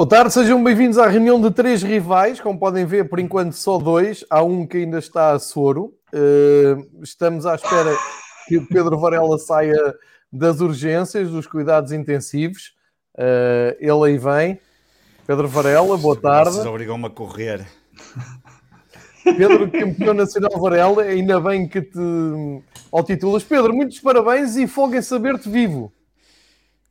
Boa tarde, sejam bem-vindos à reunião de três rivais. Como podem ver, por enquanto só dois. Há um que ainda está a soro. Uh, estamos à espera que o Pedro Varela saia das urgências, dos cuidados intensivos. Uh, ele aí vem. Pedro Varela, boa tarde. Vocês obrigam-me a correr. Pedro, campeão nacional Varela, ainda bem que te ao titulas. Pedro, muitos parabéns e folga em saber-te vivo.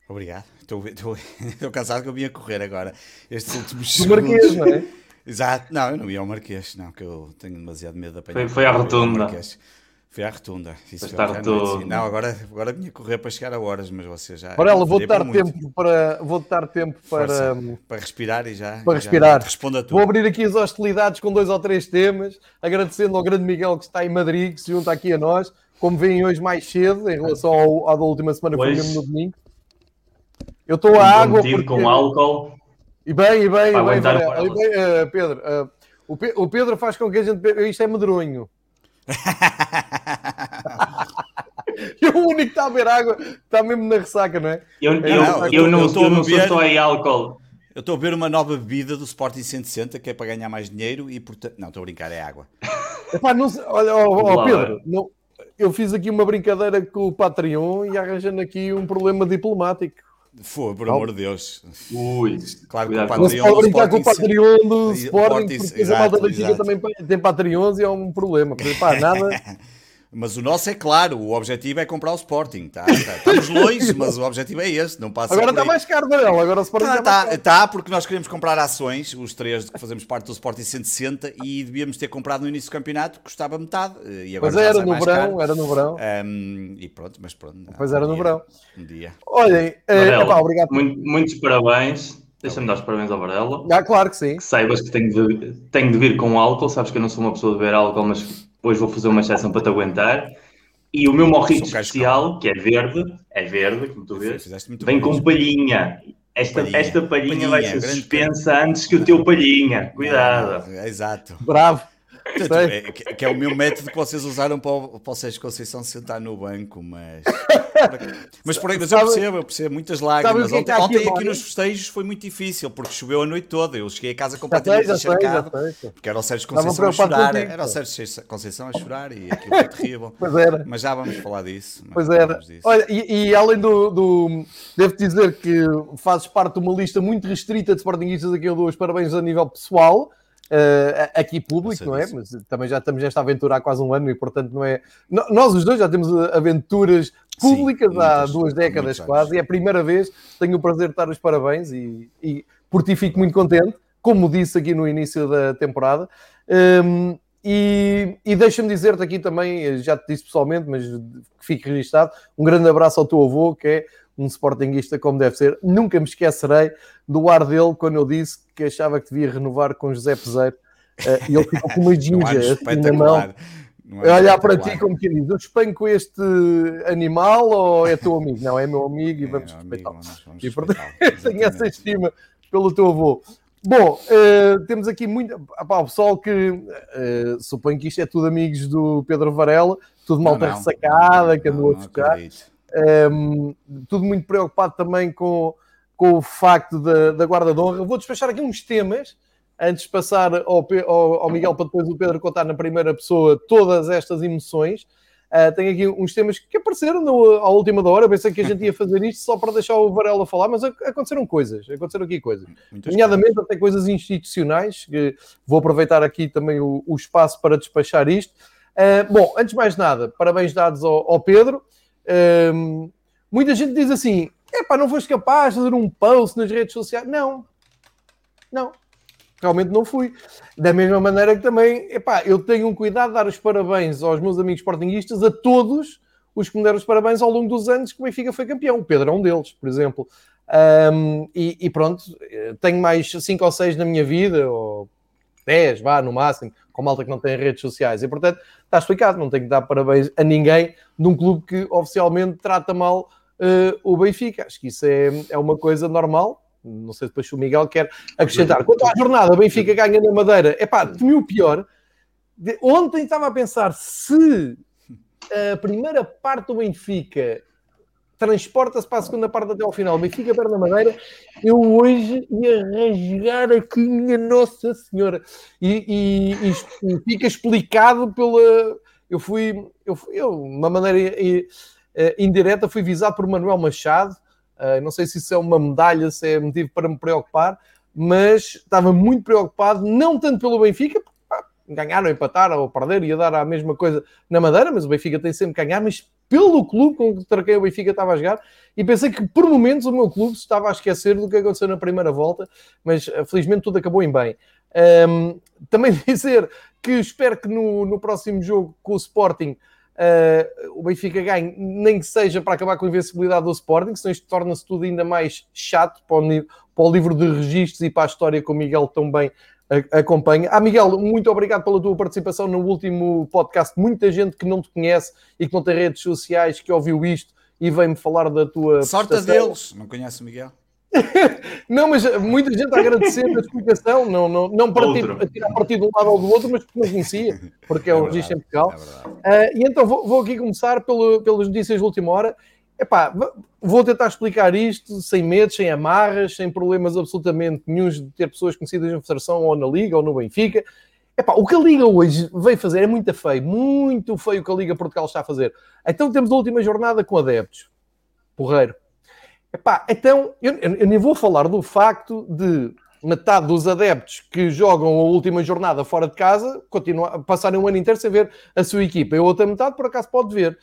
Obrigado. Estou, estou, estou cansado que eu vim a correr agora. Estes últimos Do Marquês, não é? Exato. Não, eu não ia ao Marquês, não, que eu tenho demasiado medo de apanhar. Foi, foi à rotunda. Foi à rotunda. Isso estar todo... Não, agora, agora vinha correr para chegar a horas, mas você já. ela vou dar tempo para. Vou dar tempo para. Força, para respirar e já. Para respirar. responda a tudo. Vou abrir aqui as hostilidades com dois ou três temas, agradecendo ao grande Miguel que está em Madrid, que se junta aqui a nós, como vêm hoje mais cedo, em relação ao, ao da última semana, que foi mesmo no domingo. Eu estou a água. Porque... com álcool. E bem, e bem, e bem, e bem uh, Pedro. Uh, o, Pe o Pedro faz com que a gente. Isto é medronho. e o único que está a beber água está mesmo na ressaca, não é? Eu, eu, não, eu, eu não, estou beber, sou só álcool. Eu estou a beber uma nova bebida do Sporting 160 que é para ganhar mais dinheiro e portanto. Não, estou a brincar, é água. Epá, não, olha, oh, oh, Pedro, não, eu fiz aqui uma brincadeira com o Patreon e arranjando aqui um problema diplomático. Foi, por amor de Deus. Ui, claro que o Patreon. Não se pode brincar com o Patreon do Sporting, porque exato, a malta da também tem Patreons e é um problema. Porque, pá, nada. Mas o nosso é claro, o objetivo é comprar o Sporting. Tá, tá, estamos longe, mas o objetivo é este. Não passa agora está mais caro, Varela. Agora o Sporting tá, está tá, tá, porque nós queremos comprar ações, os três que fazemos parte do Sporting 160, e devíamos ter comprado no início do campeonato, custava metade. E agora pois era no verão, caro. era no verão. Um, e pronto, mas pronto. Pois era no verão. Um dia. Olhem, é, epá, obrigado. Muito, muitos parabéns. Deixa-me dar os parabéns ao Varela. Ah, claro que sim. Que saibas que tenho de, tenho de vir com álcool. Sabes que eu não sou uma pessoa de beber álcool, mas depois vou fazer uma exceção para te aguentar. E o meu morrito especial, que é verde, é verde, como tu vês, vem com palhinha. Esta, palhinha. esta palhinha, palhinha vai ser suspensa canto. antes que o teu palhinha. Cuidado. Exato. Bravo. É, que, é o meu método que vocês usaram para o, para o Sérgio Conceição sentar no banco, mas. mas, por aí, mas eu percebo, eu percebo muitas lágrimas. Ontem, aqui, ontem aqui nos festejos foi muito difícil, porque choveu a noite toda. Eu cheguei a casa completamente encharcado. Porque era o Sérgio Conceição a chorar. Era o Sérgio Conceição a chorar e aquilo foi terrível. Pois era. Mas já vamos falar disso. Pois era. Olha, e, e, além do, do. Devo dizer que fazes parte de uma lista muito restrita de Sportingistas aqui eu dou os parabéns a nível pessoal uh, aqui público, não é? Mas também já estamos nesta aventura há quase um ano e, portanto, não é. Nós os dois já temos aventuras públicas Sim, há muitas, duas décadas quase, e é a primeira vez tenho o prazer de dar os parabéns e, e por ti fico muito contente, como disse aqui no início da temporada. Um, e, e deixa-me dizer-te aqui também, já te disse pessoalmente, mas que fique registado, um grande abraço ao teu avô, que é um sportinguista como deve ser. Nunca me esquecerei do ar dele quando eu disse que achava que devia renovar com José Peseiro. Uh, e ele ficou com uma ginja assim na mão. É olhar para ti como que diz, eu espanho com este animal ou é teu amigo? Não, é meu amigo e vamos é respeitá-lo. E portanto, tenho essa estima pelo teu avô. Bom, uh, temos aqui muito. Apá, o pessoal que uh, suponho que isto é tudo amigos do Pedro Varela, tudo malta ressacada, que andou a tocar. Um, tudo muito preocupado também com, com o facto da, da guarda de honra. Vou despachar aqui uns temas antes de passar ao, ao, ao, Miguel para depois o Pedro contar na primeira pessoa todas estas emoções. Uh, tenho aqui uns temas que apareceram no, à última da hora. Eu pensei que a gente ia fazer isto só para deixar o Varela falar, mas aconteceram coisas. Aconteceram aqui coisas. Nomeadamente até coisas institucionais, que vou aproveitar aqui também o, o espaço para despachar isto. Uh, bom, antes de mais nada, parabéns dados ao, ao Pedro. Um, muita gente diz assim: epá, não foste capaz de fazer um post nas redes sociais. Não, não, realmente não fui. Da mesma maneira que também, epá, eu tenho um cuidado de dar os parabéns aos meus amigos sportinguistas, a todos os que me deram os parabéns ao longo dos anos que o Benfica foi campeão. O Pedro é um deles, por exemplo. Um, e, e, pronto, tenho mais 5 ou 6 na minha vida, ou 10, vá, no máximo, com malta que não tem redes sociais. E, portanto, está explicado, não tenho que dar parabéns a ninguém de um clube que oficialmente trata mal uh, o Benfica. Acho que isso é, é uma coisa normal. Não sei depois se o Miguel quer acrescentar. Quanto à jornada, Benfica ganha na Madeira. É pá, temi o pior. De, ontem estava a pensar se a primeira parte do Benfica transporta-se para a segunda parte até ao final. Benfica perto da Madeira. Eu hoje ia rasgar aqui, minha Nossa Senhora. E, e, e fica explicado pela. Eu fui, eu, fui, eu de uma maneira uh, indireta, fui visado por Manuel Machado. Uh, não sei se isso é uma medalha, se é motivo para me preocupar, mas estava muito preocupado, não tanto pelo Benfica, ganhar ou empatar ou perder, ia dar a mesma coisa na Madeira, mas o Benfica tem sempre que ganhar, mas pelo clube com que traquei o Benfica estava a jogar e pensei que por momentos o meu clube estava a esquecer do que aconteceu na primeira volta, mas eh, felizmente tudo acabou em bem. Um, também dizer que espero que no, no próximo jogo com o Sporting uh, o Benfica ganhe, nem que seja para acabar com a invencibilidade do Sporting, senão isto torna-se tudo ainda mais chato para o, para o livro de registros e para a história que o Miguel tão bem acompanha. Ah, Miguel, muito obrigado pela tua participação no último podcast. Muita gente que não te conhece e que não tem redes sociais que ouviu isto e veio-me falar da tua. Sorte prestação. deles, não conhece o Miguel. não, mas muita gente a agradecer a explicação, não, não, não para tirar partido de um lado ou do outro, mas porque não conhecia, porque é, é um registro em Portugal. É uh, e então vou, vou aqui começar pelo, pelas notícias de última hora. Epá, vou tentar explicar isto sem medo, sem amarras, sem problemas absolutamente nenhums de ter pessoas conhecidas na Federação ou na Liga ou no Benfica. Epá, o que a Liga hoje veio fazer é muito feio, muito feio o que a Liga Portugal está a fazer. Então temos a última jornada com adeptos. Porreiro. Epá, então, eu, eu nem vou falar do facto de metade dos adeptos que jogam a última jornada fora de casa passarem um ano inteiro sem ver a sua equipa. E a outra metade, por acaso, pode ver.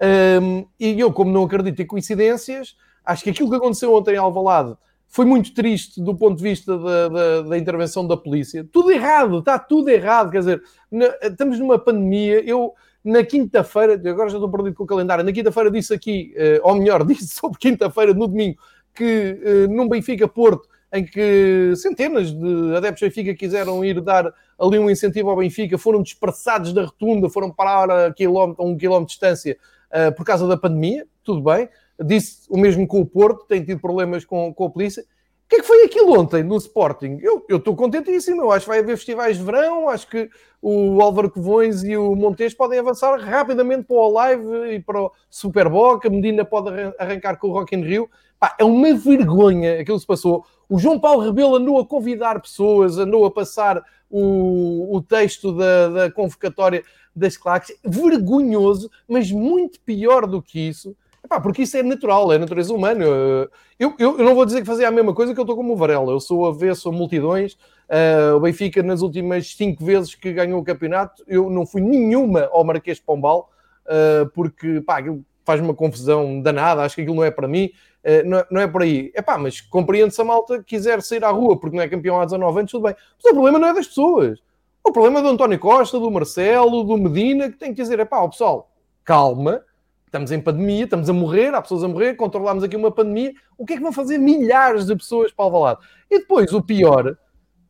Um, e eu, como não acredito em coincidências, acho que aquilo que aconteceu ontem em Alvalade foi muito triste do ponto de vista da, da, da intervenção da polícia. Tudo errado, está tudo errado. Quer dizer, na, estamos numa pandemia. Eu, na quinta-feira, agora já estou perdido com o calendário, na quinta-feira disse aqui, uh, ou melhor, disse sobre quinta-feira, no domingo, que uh, num Benfica Porto, em que centenas de adeptos do Benfica quiseram ir dar ali um incentivo ao Benfica, foram dispersados da rotunda, foram parar a, quilómetro, a um quilómetro de distância uh, por causa da pandemia, tudo bem. Disse o mesmo com o Porto, tem tido problemas com, com a polícia. O que é que foi aquilo ontem no Sporting? Eu estou contentíssimo, eu acho que vai haver festivais de verão, acho que o Álvaro Covões e o Montes podem avançar rapidamente para o Live e para o Superboc, a Medina pode arrancar com o Rock in Rio. Pá, é uma vergonha aquilo que se passou. O João Paulo Rebelo andou a convidar pessoas, andou a passar o, o texto da, da convocatória das claques. Vergonhoso, mas muito pior do que isso. Epá, porque isso é natural, é natureza humana. Eu, eu, eu, não vou dizer que fazia a mesma coisa que eu estou como o Varela. Eu sou avesso a multidões. Uh, o Benfica, nas últimas cinco vezes que ganhou o campeonato, eu não fui nenhuma ao Marquês de Pombal, uh, porque pá, faz uma confusão danada. Acho que aquilo não é para mim. Uh, não, não, é por aí. É pá, mas compreende-se a malta quiser sair à rua porque não é campeão há 19 anos, tudo bem. Mas o problema não é das pessoas. O problema é do António Costa, do Marcelo, do Medina, que tem que dizer: é pá, pessoal, calma, estamos em pandemia, estamos a morrer, há pessoas a morrer, controlamos aqui uma pandemia. O que é que vão fazer milhares de pessoas para o lado? E depois, o pior,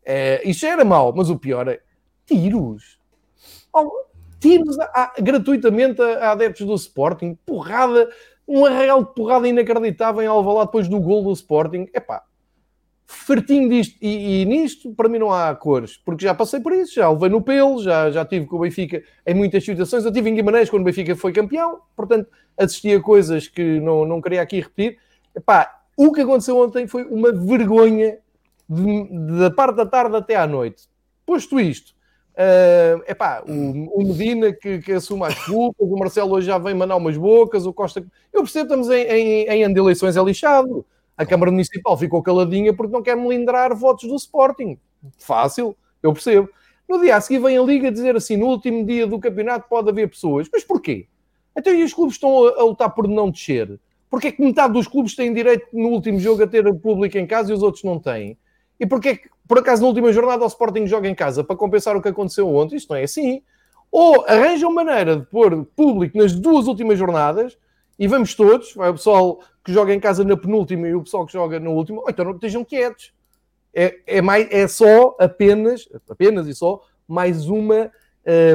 é, isto já era mau, mas o pior é tiros. Tiros a, a, gratuitamente a, a adeptos do Sporting, porrada, um arraial de porrada inacreditável em Alvalade depois do gol do Sporting. Epá, fartinho disto e, e, nisto, para mim não há cores, porque já passei por isso, já levei no pelo, já, já tive com o Benfica em muitas situações. Eu tive em Guimarães quando o Benfica foi campeão, portanto assisti a coisas que não, não queria aqui repetir. Epá, o que aconteceu ontem foi uma vergonha da parte da tarde até à noite. Posto isto, uh, epá, o, o Medina que, que assume as culpas, o Marcelo hoje já vem mandar umas bocas, o Costa. Eu percebo estamos em, em, em ano de eleições, é lixado a Câmara Municipal ficou caladinha porque não quer melindrar votos do Sporting. Fácil, eu percebo. No dia a seguir vem a Liga dizer assim, no último dia do campeonato pode haver pessoas. Mas porquê? Então e os clubes estão a, lutar por não descer? Porquê é que metade dos clubes têm direito no último jogo a ter público em casa e os outros não têm? E porquê que, por acaso, na última jornada o Sporting joga em casa para compensar o que aconteceu ontem? Isto não é assim. Ou arranjam maneira de pôr público nas duas últimas jornadas e vamos todos, vai o pessoal que joga em casa na penúltima e o pessoal que joga no último, ou então não estejam quietos. É, é, mais, é só apenas, apenas e só, mais uma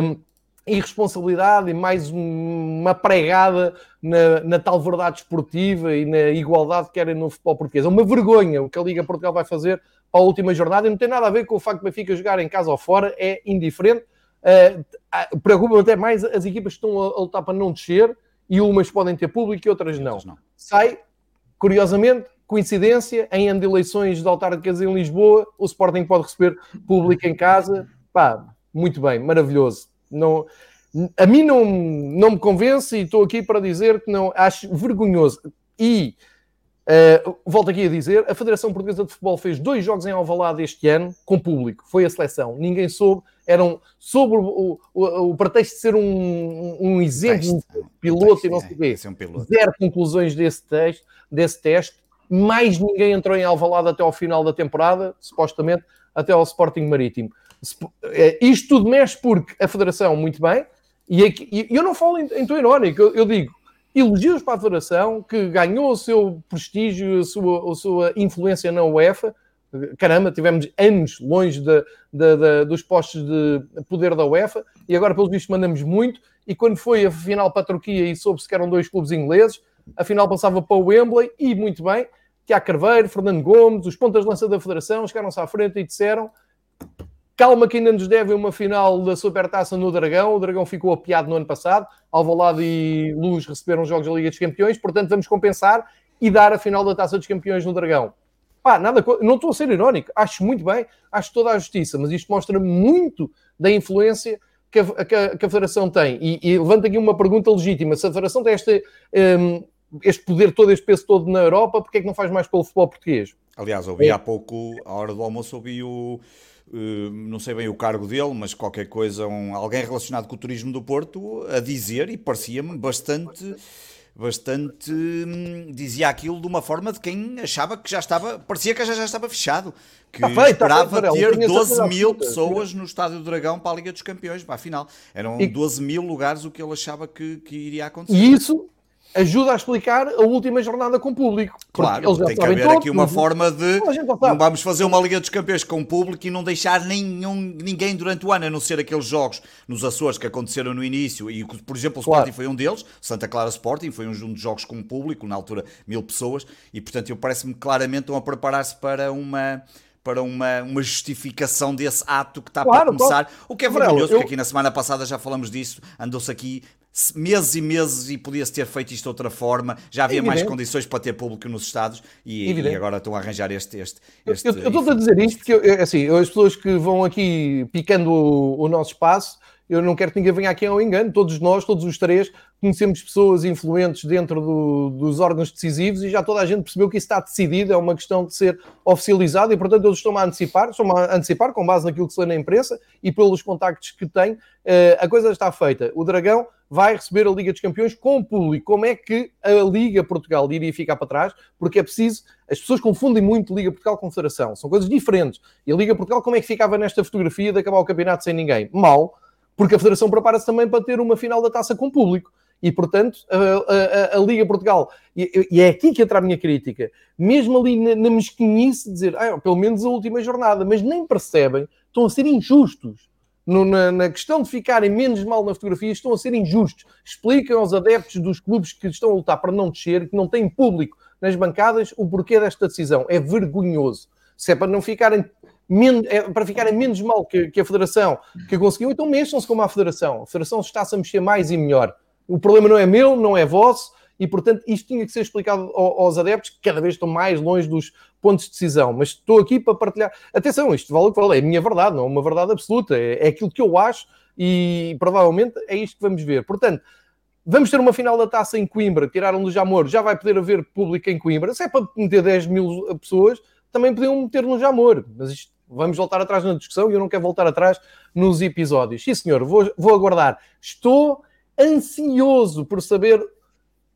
um, irresponsabilidade e mais uma pregada na, na, tal verdade esportiva e na igualdade que querem no futebol português. É uma vergonha o que a Liga Portugal vai fazer para a última jornada e não tem nada a ver com o facto de Benfica jogar em casa ou fora, é indiferente. Uh, até mais as equipas que estão a, a lutar para não descer e umas podem ter público e outras não. não. sai, curiosamente, coincidência, em ano de eleições de autárquicas em Lisboa, o Sporting pode receber público em casa. Pá, muito bem, maravilhoso. Não, a mim não, não me convence e estou aqui para dizer que não acho vergonhoso. E uh, volto aqui a dizer, a Federação Portuguesa de Futebol fez dois jogos em Alvalade este ano com público. Foi a seleção. Ninguém soube. Eram sobre o, o, o pretexto de ser um, um exemplo, um piloto e não sei o quê. Um Zero conclusões desse teste, desse teste. Mais ninguém entrou em Alvalade até ao final da temporada, supostamente, até ao Sporting Marítimo. Eh, isto tudo mexe porque a Federação, muito bem, e, aqui, e eu não falo em, em tom irónico, eu, eu, digo elogios para a Federação que ganhou o seu prestígio, a sua, a sua influência na UEFA. Caramba, tivemos anos longe de, de, de, dos postos de poder da UEFA e agora, pelos vistos, mandamos muito. E quando foi a final para a Turquia e soube-se que eram dois clubes ingleses, a final passava para o Wembley e muito bem. Tiago Carveiro, Fernando Gomes, os pontas de lança da Federação chegaram-se à frente e disseram Calma que ainda nos devem uma final da Supertaça no Dragão. O Dragão ficou apiado no ano passado. Alvalade e Luz receberam os Jogos da Liga dos Campeões. Portanto, vamos compensar e dar a final da Taça dos Campeões no Dragão. Pá, nada, não estou a ser irónico. Acho muito bem, acho toda a justiça. Mas isto mostra muito da influência que a, que a, que a Federação tem. E, e levanta aqui uma pergunta legítima. Se a Federação tem este, um, este poder todo, este peso todo na Europa, porquê é que não faz mais pelo futebol português? Aliás, ouvi é. há pouco, à hora do almoço, ouvi o não sei bem o cargo dele, mas qualquer coisa, um, alguém relacionado com o turismo do Porto, a dizer, e parecia-me bastante, bastante, hum, dizia aquilo de uma forma de quem achava que já estava, parecia que já, já estava fechado, que feito, esperava feito, ter 12 mil pessoas no Estádio do Dragão para a Liga dos Campeões, para a final. Eram e... 12 mil lugares o que ele achava que, que iria acontecer. E isso ajuda a explicar a última jornada com o público. Claro, tem que haver aqui uma forma de não vamos fazer uma Liga dos Campeões com o público e não deixar nenhum, ninguém durante o ano, a não ser aqueles jogos nos Açores que aconteceram no início, e por exemplo o Sporting claro. foi um deles, Santa Clara Sporting foi um dos jogos com o público, na altura mil pessoas, e portanto eu parece-me claramente estão a preparar-se para uma para uma, uma justificação desse ato que está claro, para começar. Claro. O que é vergonhoso, porque aqui na semana passada já falamos disso, andou-se aqui meses e meses e podia-se ter feito isto de outra forma, já havia mais condições para ter público nos Estados e, e agora estão a arranjar este. este, este eu estou a dizer isto porque, assim, as pessoas que vão aqui picando o, o nosso espaço eu não quero que ninguém venha aqui ao engano, todos nós, todos os três, conhecemos pessoas influentes dentro do, dos órgãos decisivos e já toda a gente percebeu que isso está decidido, é uma questão de ser oficializado e, portanto, eles estão a antecipar, estão a antecipar com base naquilo que se lê na imprensa e pelos contactos que têm, eh, a coisa está feita. O Dragão vai receber a Liga dos Campeões com o público. Como é que a Liga Portugal iria ficar para trás? Porque é preciso. As pessoas confundem muito Liga Portugal com Federação. São coisas diferentes. E a Liga Portugal, como é que ficava nesta fotografia de acabar o campeonato sem ninguém? Mal porque a Federação prepara-se também para ter uma final da taça com público. E, portanto, a, a, a Liga Portugal, e, e, é aqui que entra a minha crítica, mesmo ali na, na de dizer, ah, pelo menos a última jornada, mas nem percebem, estão a ser injustos. No, na, na, questão de ficarem menos mal na fotografia, estão a ser injustos. Explicam aos adeptos dos clubes que estão a lutar para não descer, que não têm público nas bancadas, o porquê desta decisão. É vergonhoso. Se é para não ficarem é, para ficarem menos mal que, que, a Federação que conseguiu, então mexam-se como a Federação. A Federação está-se a mexer mais e melhor. O problema não é meu, não é vosso, e portanto isto tinha que ser explicado aos adeptos que cada vez estão mais longe dos pontos de decisão. Mas estou aqui para partilhar. Atenção, isto vale o que vale, é a minha verdade, não é uma verdade absoluta, é, é aquilo que eu acho e provavelmente é isto que vamos ver. Portanto, Vamos ter uma final da taça em Coimbra, tiraram do Jamor, já vai poder haver público em Coimbra. Se é para meter 10 mil pessoas, também podiam meter no Jamor. Mas isto Vamos voltar atrás na discussão e eu não quero voltar atrás nos episódios. Sim, senhor, vou, vou aguardar. Estou ansioso por saber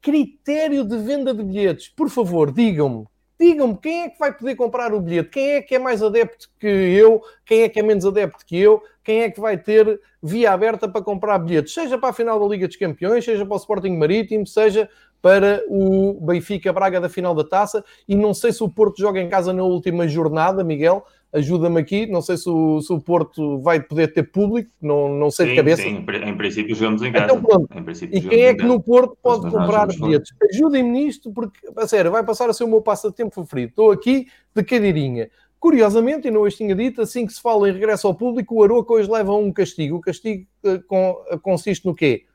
critério de venda de bilhetes. Por favor, digam-me. Digam-me quem é que vai poder comprar o bilhete, quem é que é mais adepto que eu, quem é que é menos adepto que eu, quem é que vai ter via aberta para comprar bilhetes, seja para a final da Liga dos Campeões, seja para o Sporting Marítimo, seja para o Benfica Braga da final da taça. E não sei se o Porto joga em casa na última jornada, Miguel, ajuda-me aqui. Não sei se o, se o, Porto vai poder ter público, não, não sei sim, de cabeça. Sim, em princípio jogamos em casa. Então, pronto. e quem é que no Porto pode comprar bilhetes? Ajudem-me nisto, porque, a sério, vai passar a ser o meu passatempo preferido. Estou aqui de cadeirinha. Curiosamente, e não hoje tinha dito, assim que se fala em regresso ao público, o Aroca hoje leva um castigo. O castigo com, uh, consiste no quê?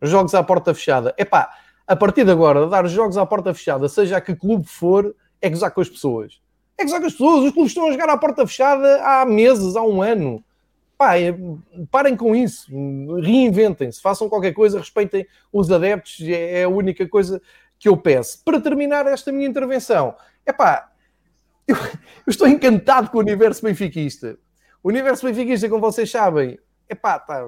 Jogos à porta fechada. Epá, a partir de agora, dar jogos à porta fechada, seja a que clube for, é gozar com as pessoas. É gozar com as pessoas. Os clubes estão a jogar à porta fechada há meses, há um ano. Pá, é, parem com isso. Reinventem-se. Façam qualquer coisa, respeitem os adeptos. É, é a única coisa que eu peço. Para terminar esta minha intervenção, é pá, eu, eu, estou encantado com o universo benfiquista. O universo benfiquista, como vocês sabem, é pá, está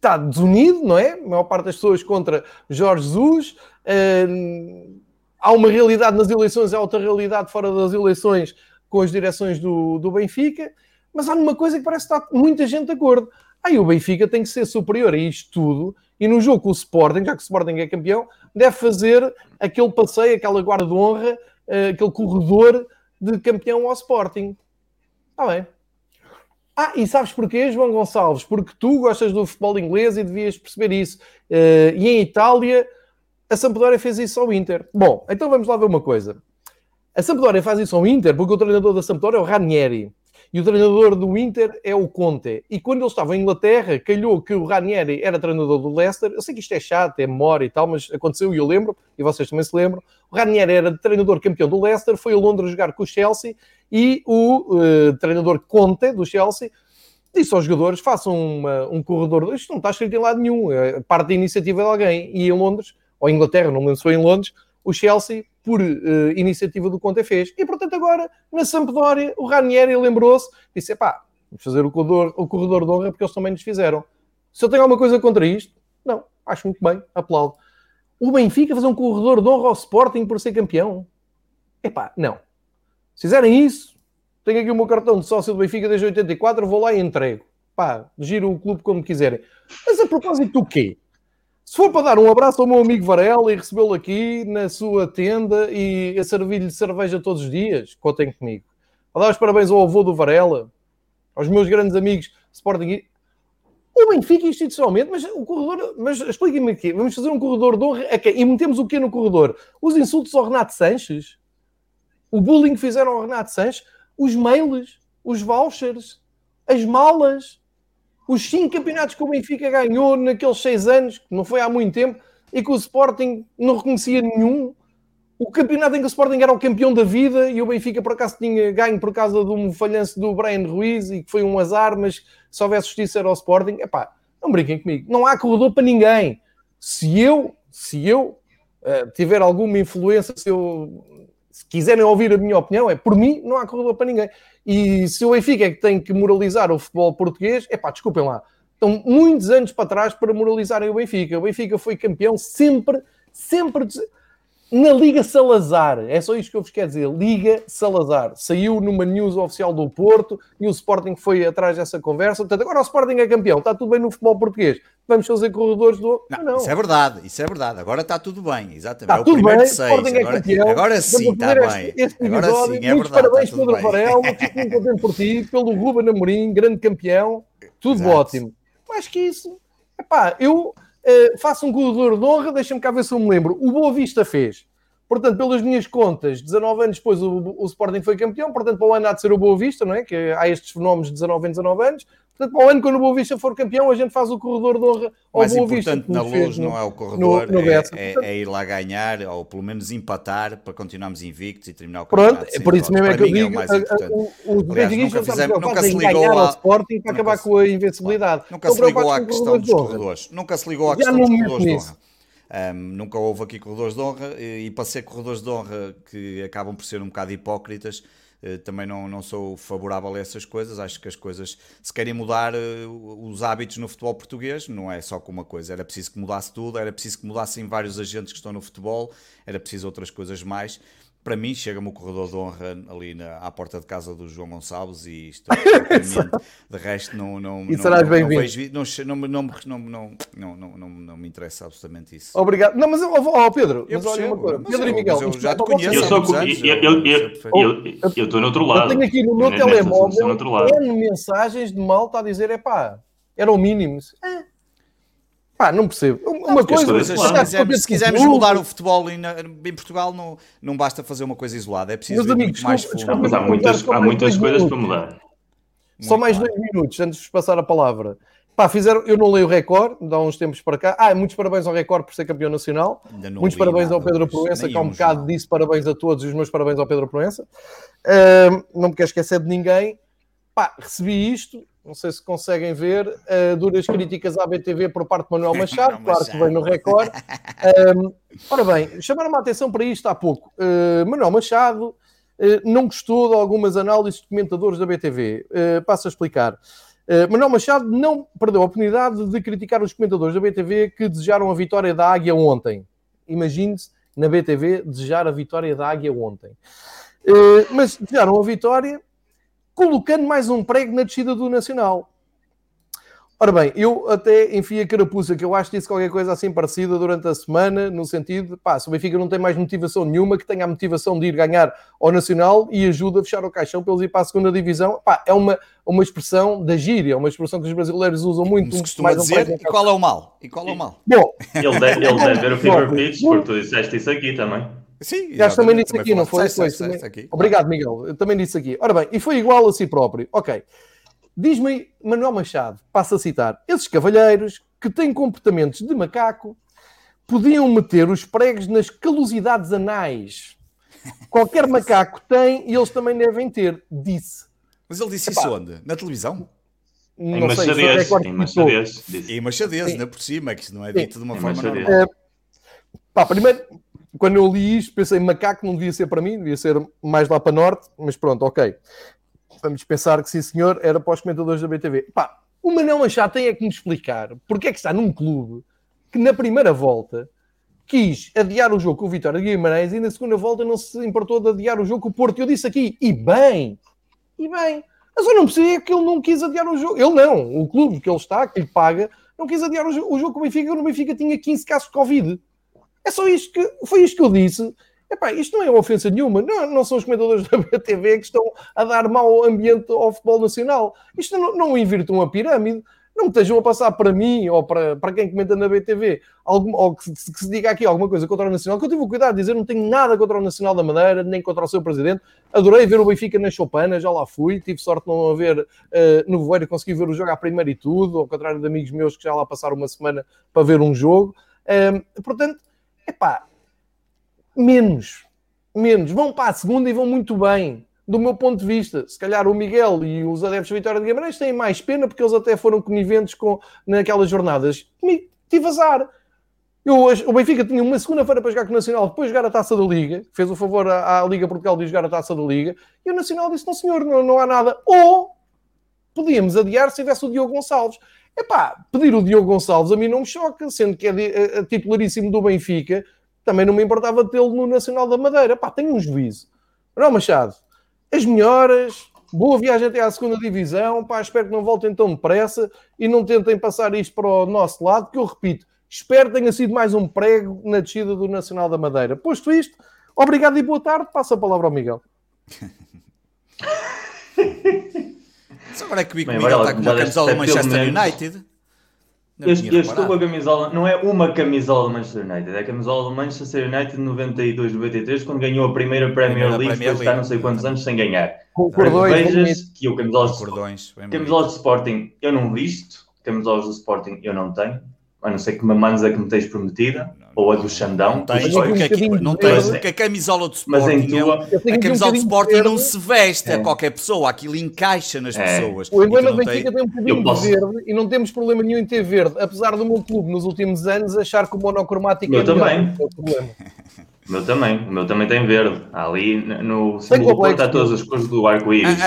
tá desunido, não é? A maior parte das pessoas contra Jorge Jesus. Uh, há uma realidade nas eleições, há outra realidade fora das eleições com as direções do, do Benfica, mas há uma coisa que parece está muita gente de acordo. Aí o Benfica tem que ser superior a isto tudo, e no jogo com o Sporting, já que o Sporting é campeão, deve fazer aquele passeio, aquela guarda de honra, uh, aquele corredor de campeão ao Sporting. Está bem. Ah, e sabes porquê, João Gonçalves? Porque tu gostas do futebol inglês e devias perceber isso. Uh, e em Itália a Sampdoria fez isso ao Inter. Bom, então vamos lá ver uma coisa. A Sampdoria faz isso ao Inter porque o treinador da Sampdoria é o Ranieri. E o treinador do Inter é o Conte. E quando ele estava em Inglaterra, calhou que o Ranieri era treinador do Leicester. Eu sei que isto é chato, é memória e tal, mas aconteceu e eu lembro, e vocês também se lembram. O Ranieri era treinador campeão do Leicester, foi a Londres jogar com o Chelsea e o uh, treinador Conte do Chelsea disse aos jogadores: façam uma, um corredor. Isto não está escrito em lado nenhum, é parte da iniciativa de alguém. E em Londres ou Inglaterra, não foi em Londres, o Chelsea, por uh, iniciativa do Conte, fez. E, portanto, agora, na Sampdoria, o Ranieri lembrou-se, disse, pá, vamos fazer o corredor, o corredor de honra porque eles também nos fizeram. Se eu tenho alguma coisa contra isto, não, acho muito bem, aplaudo. O Benfica fazer um corredor de honra ao Sporting por ser campeão? Epá, não. Se fizerem isso, tenho aqui o meu cartão de sócio do Benfica desde 84, vou lá e entrego. Pá, giro o clube como quiserem. Mas a propósito do quê? Se for para dar um abraço ao meu amigo Varela e recebê-lo aqui na sua tenda e a servir-lhe cerveja todos os dias, contem comigo. A dar os parabéns ao avô do Varela, aos meus grandes amigos Sporting. O Benfica institucionalmente, mas o corredor, mas expliquem-me aqui, vamos fazer um corredor de honra okay, e metemos o que no corredor? Os insultos ao Renato Sanches, o bullying que fizeram ao Renato Sanches, os mails, os vouchers, as malas, os cinco campeonatos que o Benfica ganhou naqueles seis anos, que não foi há muito tempo, e que o Sporting não reconhecia nenhum. O campeonato em que o Sporting era o campeão da vida e o Benfica por acaso tinha ganho por causa de um falhanço do Brian Ruiz e que foi um azar, mas se houvesse justiça era o Sporting. Epá, não brinquem comigo. Não há corredor para ninguém. Se eu, se eu uh, tiver alguma influência, se eu se quiserem ouvir a minha opinião, é por mim, não há corredor para ninguém. E se o Benfica é que tem que moralizar o futebol português, é pá, desculpem lá. Estão muitos anos para trás para moralizarem o Benfica. O Benfica foi campeão sempre, sempre na Liga Salazar. É só isto que eu vos quero dizer. Liga Salazar. Saiu numa news oficial do Porto e o Sporting foi atrás dessa conversa. Portanto, agora o Sporting é campeão. Está tudo bem no futebol português vamos fazer corredores do. Não, não, Isso é verdade, isso é verdade. Agora está tudo bem, exatamente. Está é tudo bem, seis. É agora, campeão. agora sim está bem. Este, agora sim, é Muitos verdade. Parabéns, Pedro Varela, fico muito contente por ti, pelo Ruben Amorim, grande campeão, tudo Exato. ótimo. Mais que isso, epá, eu uh, faço um corredor de honra, deixa-me cá ver se eu me lembro. O Boa Vista fez. Portanto, pelas minhas contas, 19 anos depois o, o Sporting foi campeão, portanto, para o ano há de ser o Boa Vista, não é? Que há estes fenómenos de 19 em 19 anos. Portanto, para o ano, quando o Boa Vista for campeão, a gente faz o corredor de honra ao Mais Boa Vista. importante na luz no, não é o corredor, no, no é, é, é, ir lá ganhar, ou pelo menos empatar, para continuarmos invictos e terminar o campeonato. Pronto, é por isso mesmo é que eu é digo, é o benfiquistas nunca se ligou ao Sporting para acabar com a invencibilidade. Nunca se ligou à questão dos corredores. Nunca se ligou à questão dos corredores de honra. Um, nunca houve aqui corredores de honra e, e para ser corredores de honra que acabam por ser um bocado hipócritas, eh, também não, não sou favorável a essas coisas. Acho que as coisas, se querem mudar eh, os hábitos no futebol português, não é só com uma coisa. Era preciso que mudasse tudo, era preciso que mudassem vários agentes que estão no futebol, era preciso outras coisas mais para mim chega-me o corredor de honra ali na, à porta de casa do João Gonçalves e isto de resto não não e não, serás não, não, vejo, não, não, não, não, não, não, não, me interessa absolutamente isso. Obrigado. Não, mas ó oh, Pedro, eu mas percebo, olha uma coisa. Pedro eu, e Miguel, eu já é te conheço. Eu estou no outro lado. Eu tenho aqui no meu telemóvel mensagens de malta a dizer, é pá, era o mínimo. Ah, Pá, não percebo. Uma coisa, coisas, se, quisermos, se quisermos mudar o futebol em, em, Portugal, não, não basta fazer uma coisa isolada, é preciso ir amigos, muito mais fundo. Mas há muitas, há muitas coisas para mudar. Só mais dois minutos antes de vos passar a palavra. Pá, fizeram, eu não leio o recorde, dá uns tempos para cá. Ah, muitos parabéns ao recorde por ser campeão nacional. Muitos parabéns ao Pedro Proença, que há um bocado disse parabéns a todos e os meus parabéns ao Pedro Proença. Uh, não me quero esquecer de ninguém. Pá, recebi isto, não sei se conseguem ver, uh, duras críticas à BTV por parte de Manuel Machado, claro que vem no recorde. Uh, ora bem, chamaram-me a atenção para isto há pouco. Uh, Manuel Machado não gostou de algumas análises de comentadores da BTV. passo a explicar. Manuel Machado não perdeu a oportunidade de criticar os comentadores da BTV que desejaram a vitória da Águia ontem. Imagine-se na BTV desejar a vitória da Águia ontem. mas desejaram a vitória colocando mais um prego na descida do Nacional. Ora bem, eu até enfio a carapuça, que eu acho que disse qualquer coisa assim parecida durante a semana, no sentido, pá, se o Benfica não tem mais motivação nenhuma, que tenha a motivação de ir ganhar ao Nacional e ajuda a fechar o caixão para eles ir para a segunda divisão, pá, é uma, uma expressão da gíria, uma expressão que os brasileiros usam muito. Se costuma mais dizer, e qual é o mal? E qual é o mal? Bom, ele deve, ele deve ver o Fever Pitch, porque tu disseste isso aqui também. Sim, já também disse aqui, não foi? foi também... Obrigado, Miguel. Eu também disse aqui. Ora bem, e foi igual a si próprio. Ok. Diz-me Manuel Machado, passa a citar, esses cavalheiros que têm comportamentos de macaco podiam meter os pregos nas calosidades anais. Qualquer macaco tem e eles também devem ter, disse. Mas ele disse Epá, isso onde? Na televisão? Não em Machadez, em Machadez. Em Machadez, ainda por cima, que isso não é dito Sim. de uma em forma normal. É, pá, primeiro, quando eu li isto, pensei macaco não devia ser para mim, devia ser mais lá para norte, mas pronto, ok. Vamos pensar que sim, senhor, era para os comentadores da BTV. Pá, o Manel Machado tem é que me explicar porque é que está num clube que na primeira volta quis adiar o jogo com o Vitória de Guimarães e na segunda volta não se importou de adiar o jogo com o Porto. Eu disse aqui, e bem, e bem. Mas eu não percebi é que ele não quis adiar o jogo. Ele não, o clube que ele está, que lhe paga, não quis adiar o jogo com o Benfica. O Benfica tinha 15 casos de Covid. É só isto que foi isto que eu disse. Epá, isto não é ofensa nenhuma, não, não são os comentadores da BTV que estão a dar mau ambiente ao futebol nacional. Isto não, não invirtam uma pirâmide, não me estejam a passar para mim ou para, para quem comenta na BTV, algum, ou que, que, se diga aqui alguma coisa contra o Nacional, que eu tive o cuidado de dizer, não tenho nada contra o Nacional da Madeira, nem contra o seu presidente. Adorei ver o Benfica na Chopana, já lá fui, tive sorte de não haver uh, no voeiro, consegui ver o jogo à primeira e tudo, ao contrário de amigos meus que já lá passaram uma semana para ver um jogo. Uh, portanto, epá, menos, menos. Vão para a segunda e vão muito bem, do meu ponto de vista. Se calhar o Miguel e os adeptos da Vitória de Guimarães têm mais pena porque eles até foram coniventes com, naquelas jornadas. Tive azar. Eu, o Benfica tinha uma segunda-feira para jogar com o Nacional, depois jogar a Taça da Liga, fez o favor à, à, Liga Portugal de jogar a Taça da Liga, e o Nacional disse, não senhor, não, não há nada. Ou podíamos adiar se tivesse o Diogo Gonçalves. Epá, pedir o Diogo Gonçalves a mim não me choca, sendo que é titularíssimo do Benfica, também não me importava tê-lo no Nacional da Madeira. Pá, tem um juízo. Não, Machado, as melhoras, boa viagem até à segunda divisão, pá, espero que não voltem tão depressa e não tentem passar isto para o nosso lado, que eu repito, espero que tenha sido mais um prego na descida do Nacional da Madeira. Posto isto, obrigado e boa tarde, passa a palavra ao Miguel. Só agora é que o Miguel está com uma camisola do Manchester United. Eu, eu estou com a camisola, não é uma camisola do Manchester United, é a camisola do Manchester United 92-93, quando ganhou a primeira Premier League, Premier depois está não sei quantos anos sem ganhar. Com cordões, vejas que o camisola, cordões, camisolas de Sporting eu não visto, camisolas do Sporting eu não tenho, a não ser que me mandes a que me tens prometida, ou a do Xandão. Não tens, porque, não tens, porque a camisola do Sporting, tua, é, a camisola do Sporting não se veste é. a qualquer pessoa, aquilo encaixa nas é. pessoas. O emblema do Benfica tem um bocadinho posso... de verde e não temos problema nenhum em ter verde, apesar do meu clube nos últimos anos achar que o monocromático meu é também. o problema. O meu também, o meu também tem verde. Ali no símbolo do está todas as cores do arco-íris.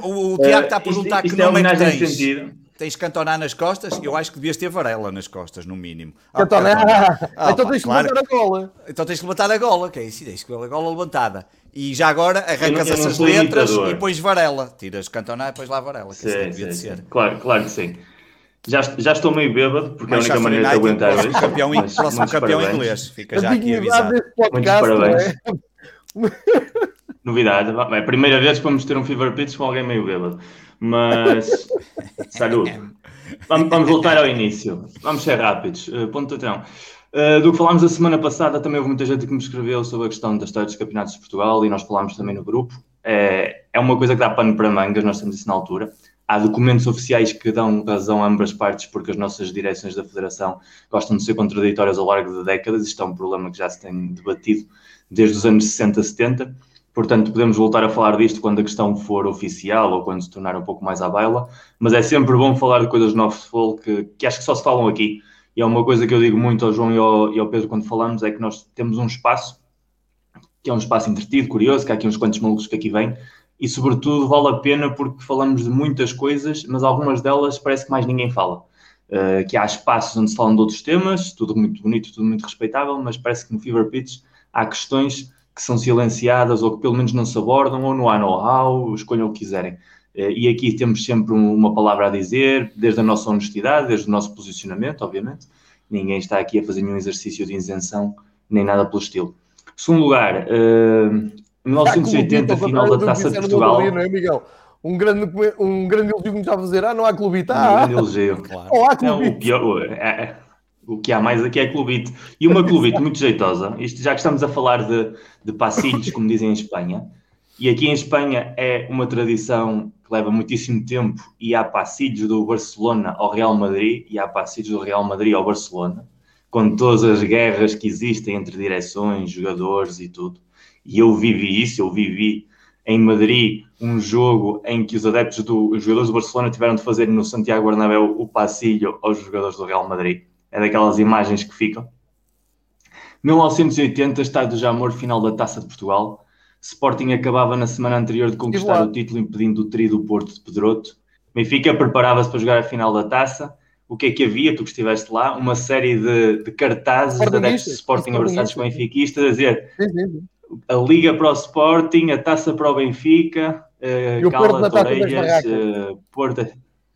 O, o Tiago está a perguntar que nome é que tens. Sentido tens Cantona nas costas, eu acho que devias ter Varela nas costas, no mínimo. Cantona, ah, ah, então tens que claro. levantar a gola. Então tens que levantar a gola, que é isso, tens que a gola levantada. E já agora arrancas eu não, eu essas letras imitador. e depois Varela. Tiras Cantona e depois lá Varela, que sim, assim devia de ser. Claro, claro que sim. Já, já estou meio bêbado, porque Mas é a única maneira de aguentar hoje. Campeão, Mas, próximo campeão parabéns. inglês, fica já aqui avisado. Muitos parabéns. É? Novidade, é a primeira vez que vamos ter um Fever Pitch com alguém meio bêbado. Mas, saúde. Vamos, vamos, voltar ao início. Vamos ser rápidos. Uh, ponto então. Uh, do que falámos a semana passada, também houve muita gente que me escreveu sobre a questão da história dos campeonatos de Portugal e nós falámos também no grupo. É, é uma coisa que dá pano para mangas, nós temos isso na altura. há documentos oficiais que dão razão a ambas partes, porque as nossas direções da Federação gostam de ser contraditórias ao largo de décadas. Isto é um problema que já se tem debatido desde os anos 60, 70. Portanto, podemos voltar a falar disto quando a questão for oficial ou quando se tornar um pouco mais à baila. Mas é sempre bom falar de coisas no futebol que, que acho que só se falam aqui. E é uma coisa que eu digo muito ao João e ao, e ao Pedro quando falamos: é que nós temos um espaço que é um espaço entretido, curioso, que há aqui uns quantos malucos que aqui vêm, e sobretudo vale a pena porque falamos de muitas coisas, mas algumas delas parece que mais ninguém fala. Uh, que há espaços onde se falam de outros temas, tudo muito bonito, tudo muito respeitável, mas parece que no Fever Pitch há questões que são silenciadas ou que pelo menos não se abordam, ou não há know-how, escolham o que quiserem. Uh, e aqui temos sempre uma palavra a dizer, desde a nossa honestidade, desde o nosso posicionamento, obviamente. Ninguém está aqui a fazer nenhum exercício de isenção, nem nada pelo estilo. Segundo lugar, uh, 1980, final da Taça de Portugal. Não é, Miguel? Um grande, um grande elogio que me está a fazer. Ah, não há clubite. Ah, um grande elogio, claro. Oh, há clubite. Não, o, pior, é, é, o que há mais aqui é clubite. E uma clubite muito jeitosa. Isto, já que estamos a falar de, de passilhos, como dizem em Espanha, e aqui em Espanha é uma tradição que leva muitíssimo tempo e há passilhos do Barcelona ao Real Madrid e há passilhos do Real Madrid ao Barcelona, com todas as guerras que existem entre direções, jogadores e tudo e eu vivi isso, eu vivi em Madrid um jogo em que os adeptos do os jogadores do Barcelona tiveram de fazer no Santiago Bernabéu o passilho aos jogadores do Real Madrid. É daquelas imagens que ficam. 1980, Estado de Jamor, final da Taça de Portugal. Sporting acabava na semana anterior de conquistar o título, impedindo o tri do Porto de Pedroto. Benfica preparava-se para jogar a final da Taça. O que é que havia? Tu que estiveste lá, uma série de, de cartazes de adeptos de Sporting abraçados com benfiquistas a dizer a Liga para o Sporting, a Taça para o Benfica, uh, Cala Torreias, uh, Porto.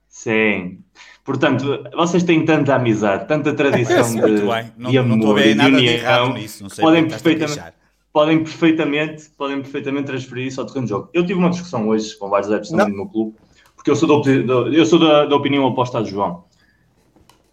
Sim. Portanto, vocês têm tanta amizade, tanta tradição de, não, de amor e de união, podem perfeitamente, podem perfeitamente, podem perfeitamente transferir isso ao terreno de jogo. Eu tive uma discussão hoje com vários adeptos também no meu clube, porque eu sou, da, eu sou da, da opinião oposta a João.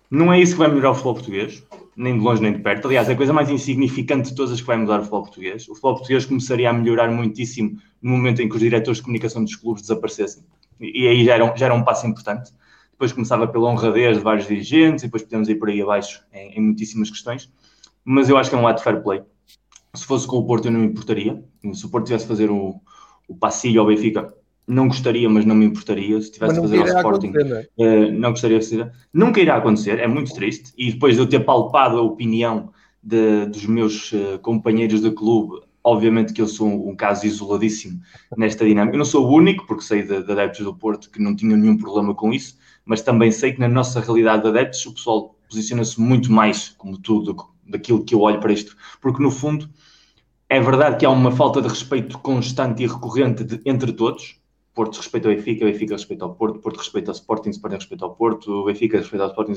Não é isso que vai melhorar o futebol português nem de longe nem de perto. Aliás, é a coisa mais insignificante de todas as que vai mudar o futebol português. O futebol português começaria a melhorar muitíssimo no momento em que os diretores de comunicação dos clubes desaparecessem. E, aí já era, um, já era um passo importante. Depois começava pela honradez de vários dirigentes e depois podemos ir por aí abaixo em, em muitíssimas questões. Mas eu acho que é um ato de fair play. Se fosse com o Porto, eu não me importaria. Se o Porto tivesse a fazer o, o passilho ao Benfica, não gostaria, mas não me importaria se tivesse a fazer ao Sporting. Não, é? uh, não gostaria de fazer. Nunca irá acontecer, é muito triste. E depois de eu ter palpado a opinião de, dos meus uh, companheiros de clube, obviamente que eu sou um, um, caso isoladíssimo nesta dinâmica. Eu não sou o único, porque sei de, de adeptos do Porto que não tinham nenhum problema com isso, mas também sei que na nossa realidade de adeptos o pessoal posiciona-se muito mais como tudo daquilo que eu olho para isto, porque no fundo é verdade que há uma falta de respeito constante e recorrente de, entre todos, Porto respeita o Benfica, Benfica respeita ao Porto, Porto respeita ao Sporting, Sporting respeita ao Porto, Benfica respeita ao Sporting.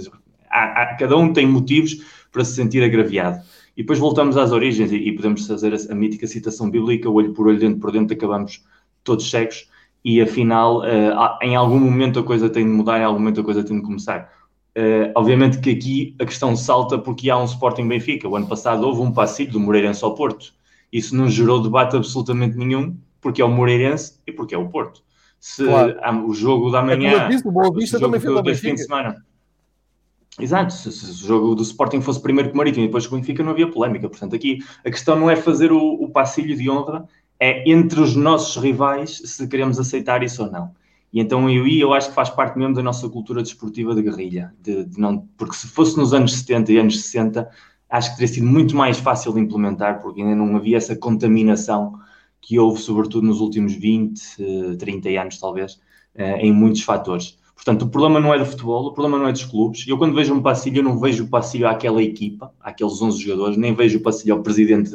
Há, há, cada um tem motivos para se sentir agraviado. E depois voltamos às origens e, e podemos fazer a, a, mítica citação bíblica, olho por olho, dentro por dentro, acabamos todos cegos e afinal, uh, em algum momento a coisa tem de mudar, em algum momento a coisa tem de começar. Uh, obviamente que aqui a questão salta porque há um Sporting Benfica. O ano passado houve um passilho do Moreirense ao Porto. Isso não gerou debate absolutamente nenhum, porque é o Moreirense e porque é o Porto se claro. o jogo da manhã. É disse, o Boa Vista também fez do, fim de semana. Exato, se, se, o jogo do Sporting fosse primeiro que o Marítimo e depois que o Benfica não havia polémica. Portanto, aqui a questão não é fazer o, o passilho de honra, é entre os nossos rivais se queremos aceitar isso ou não. E então eu, eu acho que faz parte mesmo da nossa cultura desportiva de guerrilha. De, de, não, porque se fosse nos anos 70 e anos 60, acho que teria sido muito mais fácil de implementar, porque ainda não havia essa contaminação que houve, sobretudo nos últimos 20, 30 anos, talvez, eh, em muitos fatores. Portanto, o problema não é do futebol, o problema não é dos clubes. Eu, quando vejo um passilho, eu não vejo o passilho àquela equipa, àqueles 11 jogadores, nem vejo o passilho ao presidente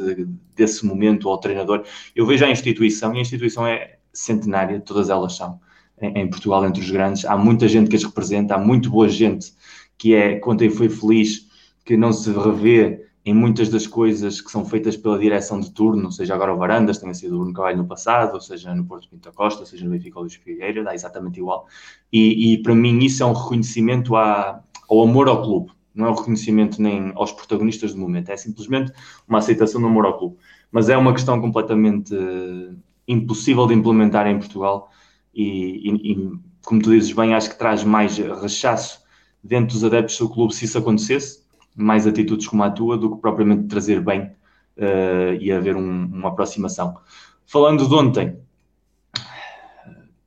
desse momento, ou ao treinador. Eu vejo a instituição, e a instituição é centenária, todas elas são, em Portugal, entre os grandes. Há muita gente que as representa, há muito boa gente que é, quando foi feliz, que não se revê em muitas das coisas que são feitas pela direção de turno, seja agora o Varandas, tenha sido o Bruno Cavalho no passado, ou seja no Porto Pinto Costa, seja no Benfica Luís Figueira, dá exatamente igual. E, e, para mim isso é um reconhecimento à, ao amor ao clube, não é um reconhecimento nem aos protagonistas do momento, é simplesmente uma aceitação do amor ao clube. Mas é uma questão completamente uh, impossível de implementar em Portugal e, e, como tu dizes bem, acho que traz mais rechaço dentro dos adeptos do clube se isso acontecesse, mais atitudes como a tua, do que propriamente trazer bem uh, e haver um, uma aproximação. Falando de ontem,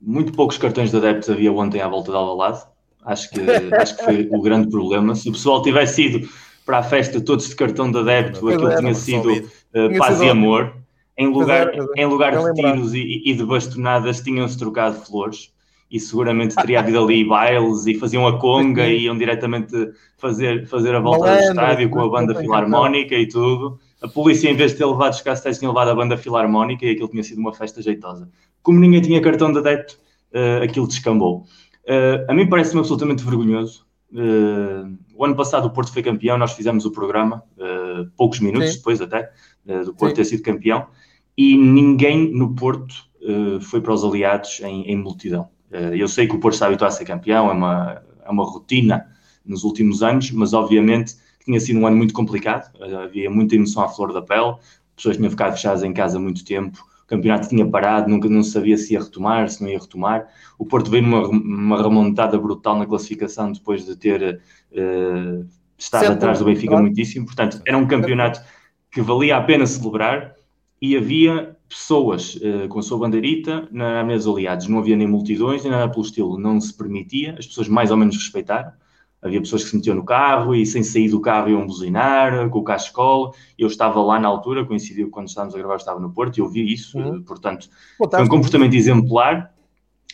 muito poucos cartões de adeptos havia ontem à volta de Alvalade. Acho que, acho que foi o grande problema. Se o pessoal tivesse ido para a festa todos de cartão de adepto, aquilo tinha sido uh, paz e amor. Em lugar, em lugar de tiros e, e de bastonadas, tinham-se trocado flores e seguramente teria havido ali bailes e faziam a conga e iam diretamente fazer, fazer a volta do estádio com a banda filarmónica e tudo. A polícia, em vez de ter levado os cassetes, tinha levado a banda filarmónica e aquilo tinha sido uma festa jeitosa. Como ninguém tinha cartão de adepto, uh, aquilo descambou. Uh, a mim parece-me absolutamente vergonhoso. Uh, o ano passado o Porto foi campeão, nós fizemos o programa, poucos minutos Sim. depois até, do Porto Sim. ter sido campeão, e ninguém no Porto foi para os aliados em, em multidão. Eu sei que o Porto está habituado a ser campeão, é uma, é uma rotina nos últimos anos, mas obviamente tinha sido um ano muito complicado, havia muita emoção à flor da pele, pessoas tinham ficado fechadas em casa muito tempo, o campeonato tinha parado, nunca não sabia se ia retomar, se não ia retomar. O Porto veio numa uma remontada brutal na classificação depois de ter uh, estado certo. atrás do Benfica claro. muitíssimo. Portanto, era um campeonato que valia a pena celebrar e havia pessoas uh, com a sua bandeirita na mesa aliados. Não havia nem multidões, nem nada pelo estilo. Não se permitia, as pessoas mais ou menos respeitaram. Havia pessoas que se metiam no carro e sem sair do carro iam buzinar com o cachecol. Eu estava lá na altura, coincidiu quando estávamos a gravar, estava no Porto e eu vi isso. Uhum. Portanto, foi um comportamento exemplar.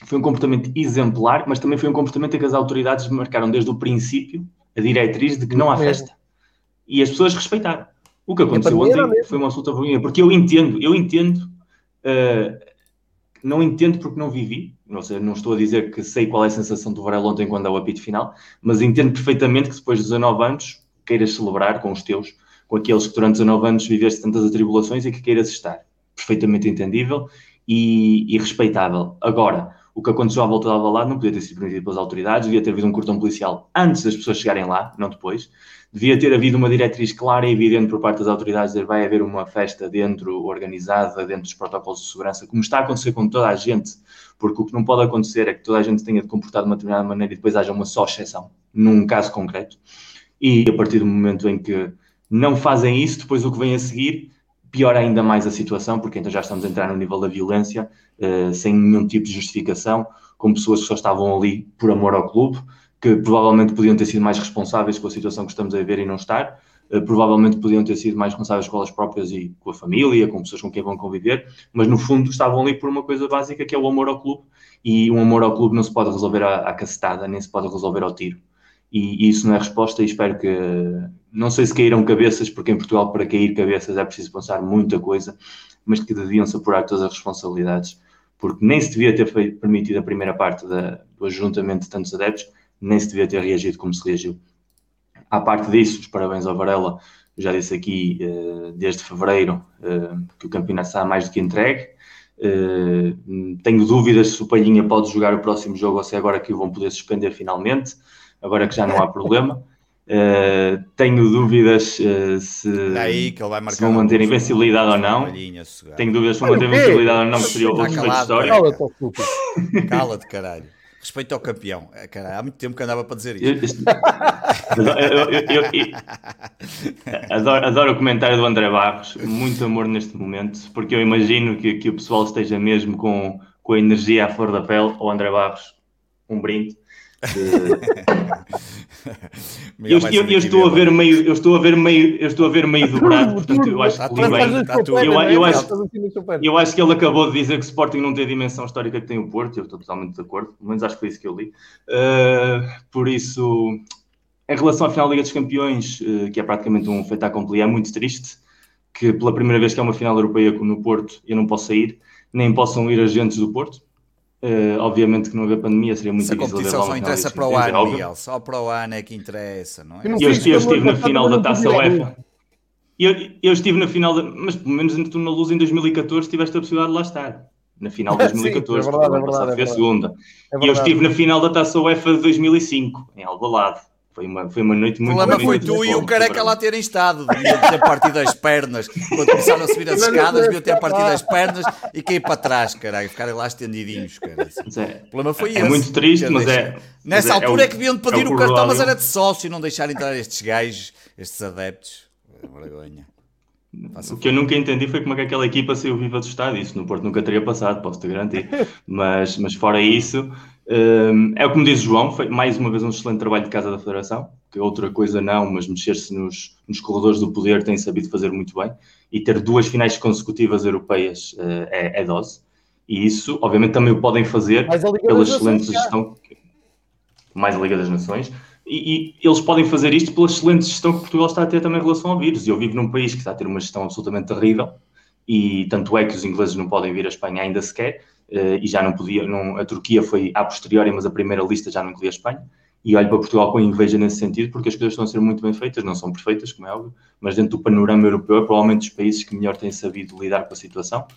Foi um comportamento exemplar, mas também foi um comportamento em que as autoridades marcaram desde o princípio a diretriz de que não há festa. E as pessoas respeitaram. O que aconteceu ontem foi uma absoluta vergonha, porque eu entendo, eu entendo, uh, não entendo porque não vivi, não, sei, não estou a dizer que sei qual é a sensação do Varela ontem quando é o apito final, mas entendo perfeitamente que depois de 19 anos queiras celebrar com os teus, com aqueles que durante 19 anos viveste tantas atribulações e que queiras estar. Perfeitamente entendível e, e respeitável. Agora, o que aconteceu à volta de Alvalade não podia ter sido permitido pelas autoridades, devia ter havido um cortão policial antes das pessoas chegarem lá, não depois. Devia ter havido uma diretriz clara e evidente por parte das autoridades de vai haver uma festa dentro, organizada, dentro dos protocolos de segurança, como está a acontecer com toda a gente, porque o que não pode acontecer é que toda a gente tenha de comportar de uma determinada maneira e depois haja uma só exceção, num caso concreto. E a partir do momento em que não fazem isso, depois o que vem a seguir piora ainda mais a situação, porque então já estamos a entrar no nível da violência, uh, sem nenhum tipo de justificação, com pessoas que só estavam ali por amor ao clube, que provavelmente podiam ter sido mais responsáveis com a situação que estamos a ver e não estar, uh, provavelmente podiam ter sido mais responsáveis com elas próprias e com a família, com pessoas com quem vão conviver, mas no fundo estavam ali por uma coisa básica que é o amor ao clube, e um amor ao clube não se pode resolver à, à cacetada, nem se pode resolver ao tiro. E, e isso não é resposta, e espero que não sei se caíram cabeças, porque em Portugal para cair cabeças é preciso pensar muita coisa, mas que deviam-se apurar todas as responsabilidades, porque nem se devia ter permitido a primeira parte da, do ajuntamento de tantos adeptos, nem se devia ter reagido como se reagiu. À parte disso, os parabéns ao Varela, já disse aqui eh, desde fevereiro eh, que o campeonato está mais do que entregue. Eh, tenho dúvidas se o Palhinha pode jogar o próximo jogo ou se é agora que o vão poder suspender finalmente, agora que já não há problema. Uh, tenho dúvidas uh, se, se, vão manter invencibilidade ou não. Tenho dúvidas se vão manter invencibilidade ou não, que seria outro feito histórico. Cala-te, caralho. Respeito ao campeão. É, caralho, há muito tempo que andava para dizer isto. eu, eu, eu, adoro, adoro, o comentário do André Barros. Muito amor neste momento, porque eu imagino que, que o pessoal esteja mesmo com, com a energia à flor da pele. O André Barros, um brinde eu, eu, eu, estou a ver meio, eu estou a ver meio, eu estou a ver meio dobrado, portanto eu acho que li bem. Eu, eu, acho, eu acho que ele acabou de dizer que o Sporting não tem a dimensão histórica que tem o Porto, eu estou totalmente de acordo, pelo menos acho que foi isso que eu li. Uh, por isso, em relação à final da Liga dos Campeões, uh, que é praticamente um feito accompli, é muito triste que pela primeira vez que é uma final europeia no Porto eu não posso sair, nem possam ir agentes do Porto Uh, obviamente que não haver pandemia seria muito difícil. A competição só interessa para o ano, Miguel. Só para o ano é que interessa, não é? Eu, eu, eu estive na final da Taça UEFA. Eu, eu estive na final, de, mas pelo menos tu na Luz em 2014 tiveste a possibilidade de lá estar. Na final de 2014, Sim, é verdade, é verdade, é verdade. a segunda. É e eu estive na final da Taça UEFA de 2005, em Alvalade. Foi uma, foi uma noite muito O problema foi tu e o careca lá terem estado. Deviam ter partido as pernas. Quando começaram a subir as escadas, deviam ter partido as pernas e cair para trás, caralho. Ficarem lá estendidinhos, cara. É, o problema foi é, esse. É muito triste, mas é. Nessa mas altura é, é, que deviam pedir o, o cartão, mas era de sócio e não deixar entrar estes gajos, estes adeptos. Vergonha. O que eu nunca entendi foi como é que aquela equipa saiu viva do estádio. Isso no Porto nunca teria passado, posso-te garantir. mas, mas fora isso, um, é como diz o João, foi mais uma vez um excelente trabalho de casa da Federação, que outra coisa não, mas mexer-se nos, nos corredores do poder tem sabido fazer muito bem. E ter duas finais consecutivas europeias uh, é, é, dose. E isso, obviamente, também o podem fazer pela excelente gestão, mais a Liga das Nações, e, e, eles podem fazer isto pela excelente gestão que Portugal está a ter também em relação ao vírus. E eu vivo num país que está a ter uma gestão absolutamente terrível, e tanto é que os ingleses não podem vir à Espanha ainda sequer, e já não podia, não, a Turquia foi a posteriori, mas a primeira lista já não incluía a Espanha. E olho para Portugal com inveja nesse sentido, porque as coisas estão a ser muito bem feitas, não são perfeitas, como é óbvio, mas dentro do panorama europeu é provavelmente os países que melhor têm sabido lidar com a situação.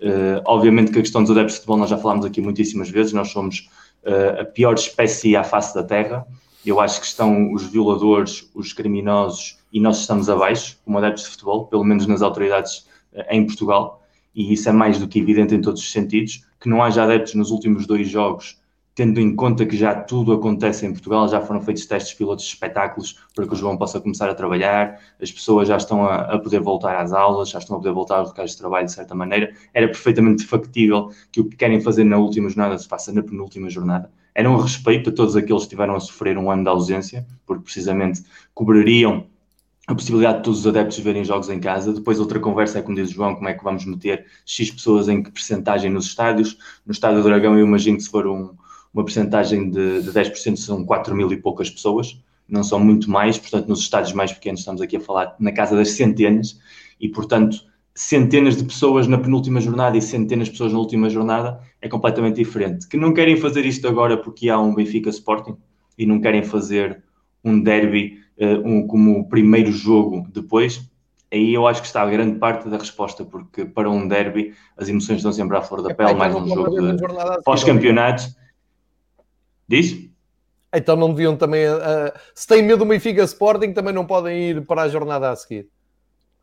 Uh, obviamente que a questão dos adeptos de futebol nós já falámos aqui muitíssimas vezes, nós somos uh, a pior espécie à face da Terra, eu acho que estão os violadores, os criminosos e nós estamos abaixo, como adeptos de futebol, pelo menos nas autoridades eh, em Portugal, e isso é mais do que evidente em todos os sentidos. Que não haja adeptos nos últimos dois jogos, tendo em conta que já tudo acontece em Portugal, já foram feitos testes pilotos de espetáculos para que o João possa começar a trabalhar, as pessoas já estão a, a poder voltar às aulas, já estão a poder voltar aos locais de trabalho de certa maneira. Era perfeitamente factível que o que querem fazer na última jornada se faça na penúltima jornada era um respeito a todos aqueles que tiveram a sofrer um ano de ausência, porque precisamente cobrariam a possibilidade de todos os adeptos verem jogos em casa. Depois outra conversa é, como diz o João, como é que vamos meter X pessoas em que percentagem nos estádios. No estádio do Dragão eu imagino que se for um, uma percentagem de, de 10% são 4 mil e poucas pessoas, não são muito mais, portanto nos estádios mais pequenos estamos aqui a falar na casa das centenas e portanto centenas de pessoas na penúltima jornada e centenas de pessoas na última jornada é completamente diferente. Que não querem fazer isto agora porque há um Benfica Sporting e não querem fazer um derby um, como o primeiro jogo depois, aí eu acho que está a grande parte da resposta, porque para um derby as emoções estão sempre à flor da pele, mais um jogo de pós-campeonato. Diz? Então não deviam também. Uh, se têm medo do Benfica Sporting, também não podem ir para a jornada a seguir.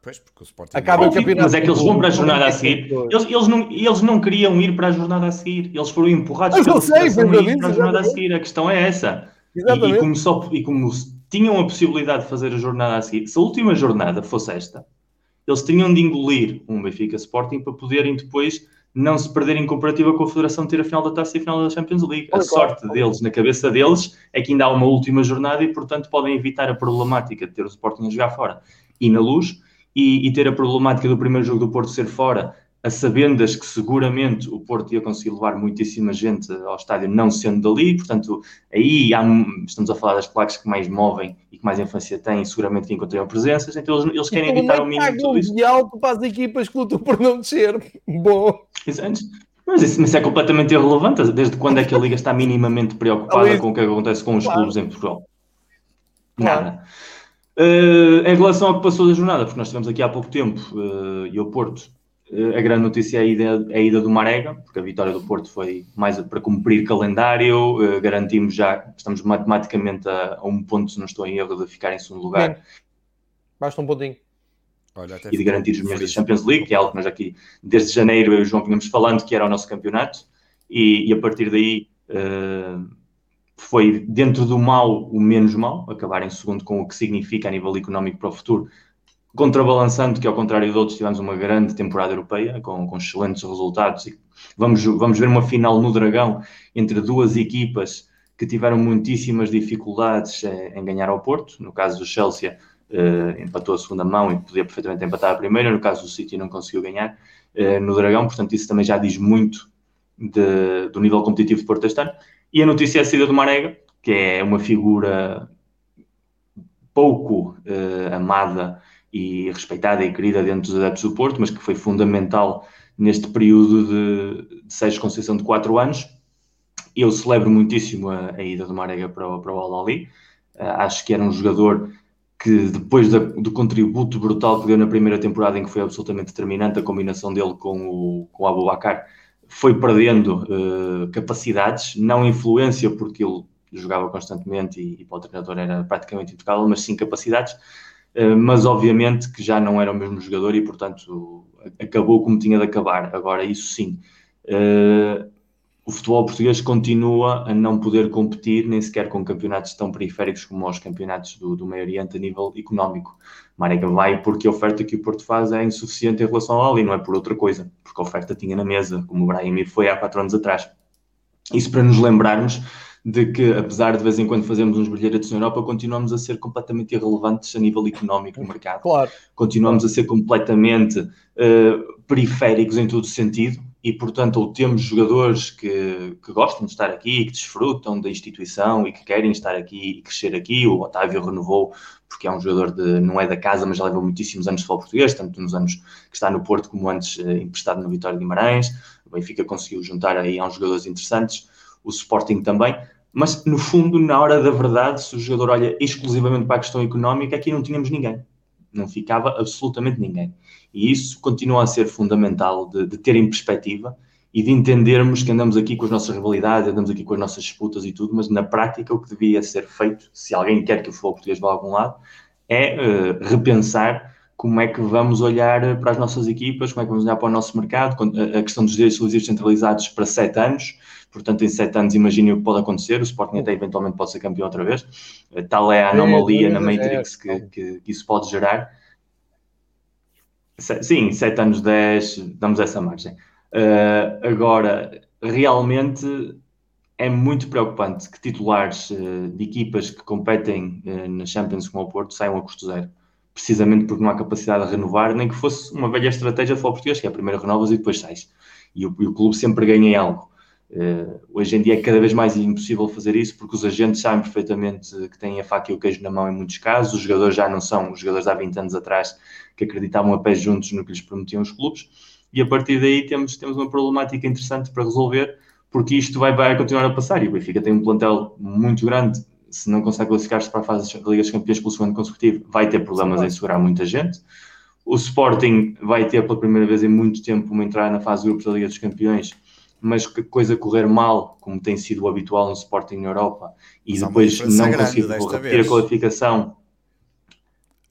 Pois, porque o Sporting acaba o campeonato. Mas é que eles vão para a jornada a seguir. Eles, eles, não, eles não queriam ir para a jornada a seguir. Eles foram empurrados para a jornada a seguir. A questão é essa. Exatamente. E, e, como só, e como tinham a possibilidade de fazer a jornada a seguir, se a última jornada fosse esta, eles tinham de engolir um Benfica Sporting para poderem depois não se perderem comparativa com a Federação ter a final da Taça e a final da Champions League. A sorte deles, na cabeça deles, é que ainda há uma última jornada e, portanto, podem evitar a problemática de ter o Sporting a jogar fora. E na luz, e, e, ter a problemática do primeiro jogo do Porto ser fora, a sabendas que seguramente o Porto ia conseguir levar muitíssima gente ao estádio não sendo dali, portanto, aí há, estamos a falar das placas que mais movem e que mais influência têm, seguramente que encontrariam presenças, então eles, eles querem evitar o mínimo de tudo isso. de alto para as equipas que lutam por não descer. Bom. Mas isso, isso, é completamente irrelevante. Desde quando é que a Liga está minimamente preocupada com o que acontece com os claro. clubes em Portugal? Nada. Claro. Uh, em relação ao que passou da jornada, porque nós tivemos aqui há pouco tempo, uh, e o Porto, a grande notícia é a, ida, é a ida do Marega, porque a vitória do Porto foi mais para cumprir calendário, garantimos já, estamos matematicamente a, a, um ponto, se não estou em erro, de ficar em segundo lugar. Sim. Basta um pontinho. Olha, e de garantir os melhores da Champions League, que é algo que nós aqui, desde janeiro, eu e o João vínhamos falando que era o nosso campeonato, e, e a partir daí foi dentro do mal o menos mal, acabar em segundo com o que significa a nível económico para o futuro, contrabalançando que ao contrário de outros tivemos uma grande temporada europeia com, com excelentes resultados e vamos, vamos ver uma final no Dragão entre duas equipas que tiveram muitíssimas dificuldades em, ganhar ao Porto, no caso do Chelsea eh, empatou a segunda mão e podia perfeitamente empatar a primeira, no caso do City não conseguiu ganhar eh, no Dragão, portanto isso também já diz muito de, do nível competitivo de Porto este ano. E a notícia é a saída do Marega, que é uma figura pouco uh, amada e respeitada e querida dentro dos adeptos do Porto, mas que foi fundamental neste período de, de Sérgio Conceição de quatro anos. Eu celebro muitíssimo a, a ida do Marega para o, para o Al-Ali. Uh, acho que era um jogador que depois da, do contributo brutal que deu na primeira temporada, em que foi absolutamente determinante a combinação dele com o, com o Abu Bakar, foi perdendo uh, capacidades, não influência, porque ele jogava constantemente e, e para o treinador era praticamente intocável, mas sim capacidades. Uh, mas obviamente que já não era o mesmo jogador e, portanto, acabou como tinha de acabar. Agora, isso sim. Uh, o futebol português continua a não poder competir nem sequer com campeonatos tão periféricos como os campeonatos do, do Meio Oriente a nível económico. Marega vai porque a oferta que o Porto faz é insuficiente em relação ao Ali, não é por outra coisa, porque a oferta tinha na mesa, como o Brahim foi há quatro anos atrás. Isso para nos lembrarmos de que, apesar de, de vez em quando fazermos uns brilhantes na Europa, continuamos a ser completamente irrelevantes a nível económico no mercado. Claro. Continuamos a ser completamente uh, periféricos em todo sentido e, portanto, ou temos jogadores que, que gostam de estar aqui, que desfrutam da instituição e que querem estar aqui e crescer aqui. O Otávio renovou porque é um jogador de, não é da casa, mas já levou muitíssimos anos de futebol português, tanto nos anos que está no Porto como antes eh, emprestado no Vitória de Guimarães. O Benfica conseguiu juntar aí a uns jogadores interessantes, o Sporting também. Mas, no fundo, na hora da verdade, se o jogador olha exclusivamente para a questão económica, aqui não tínhamos ninguém. Não ficava absolutamente ninguém. E isso continua a ser fundamental de, de ter em perspectiva e de entendermos que andamos aqui com as nossas rivalidades, andamos aqui com as nossas disputas e tudo, mas na prática o que devia ser feito, se alguém quer que o futebol português vá a algum lado, é uh, repensar como é que vamos olhar para as nossas equipas, como é que vamos olhar para o nosso mercado, a questão dos direitos televisivos centralizados para sete anos, portanto em sete anos imaginem o que pode acontecer, o Sporting até eventualmente pode ser campeão outra vez, uh, tal é a anomalia na Matrix que, que, que isso pode gerar, Sim, 7 anos 10, damos essa margem. Uh, agora, realmente é muito preocupante que titulares uh, de equipas que competem uh, na Champions como o Porto saiam a custo zero. Precisamente porque não há capacidade de renovar, nem que fosse uma velha estratégia de futebol português, que é primeiro renovas e depois sais. E o, e o clube sempre ganha em algo. Uh, hoje em dia é cada vez mais impossível fazer isso porque os agentes sabem perfeitamente que têm a faca e o queijo na mão em muitos casos. Os jogadores já não são os jogadores há 20 anos atrás que acreditavam a pé juntos no que lhes prometiam os clubes. E a partir daí temos, temos uma problemática interessante para resolver, porque isto vai, vai continuar a passar. E o Benfica tem um plantel muito grande. Se não consegue classificar-se para a fase da Liga dos Campeões pelo segundo consecutivo, vai ter problemas em segurar muita gente. O Sporting vai ter pela primeira vez em muito tempo uma entrada na fase de grupos da Liga dos Campeões mas que coisa correr mal, como tem sido o habitual no Sporting na Europa, e mas depois não conseguir repetir a qualificação.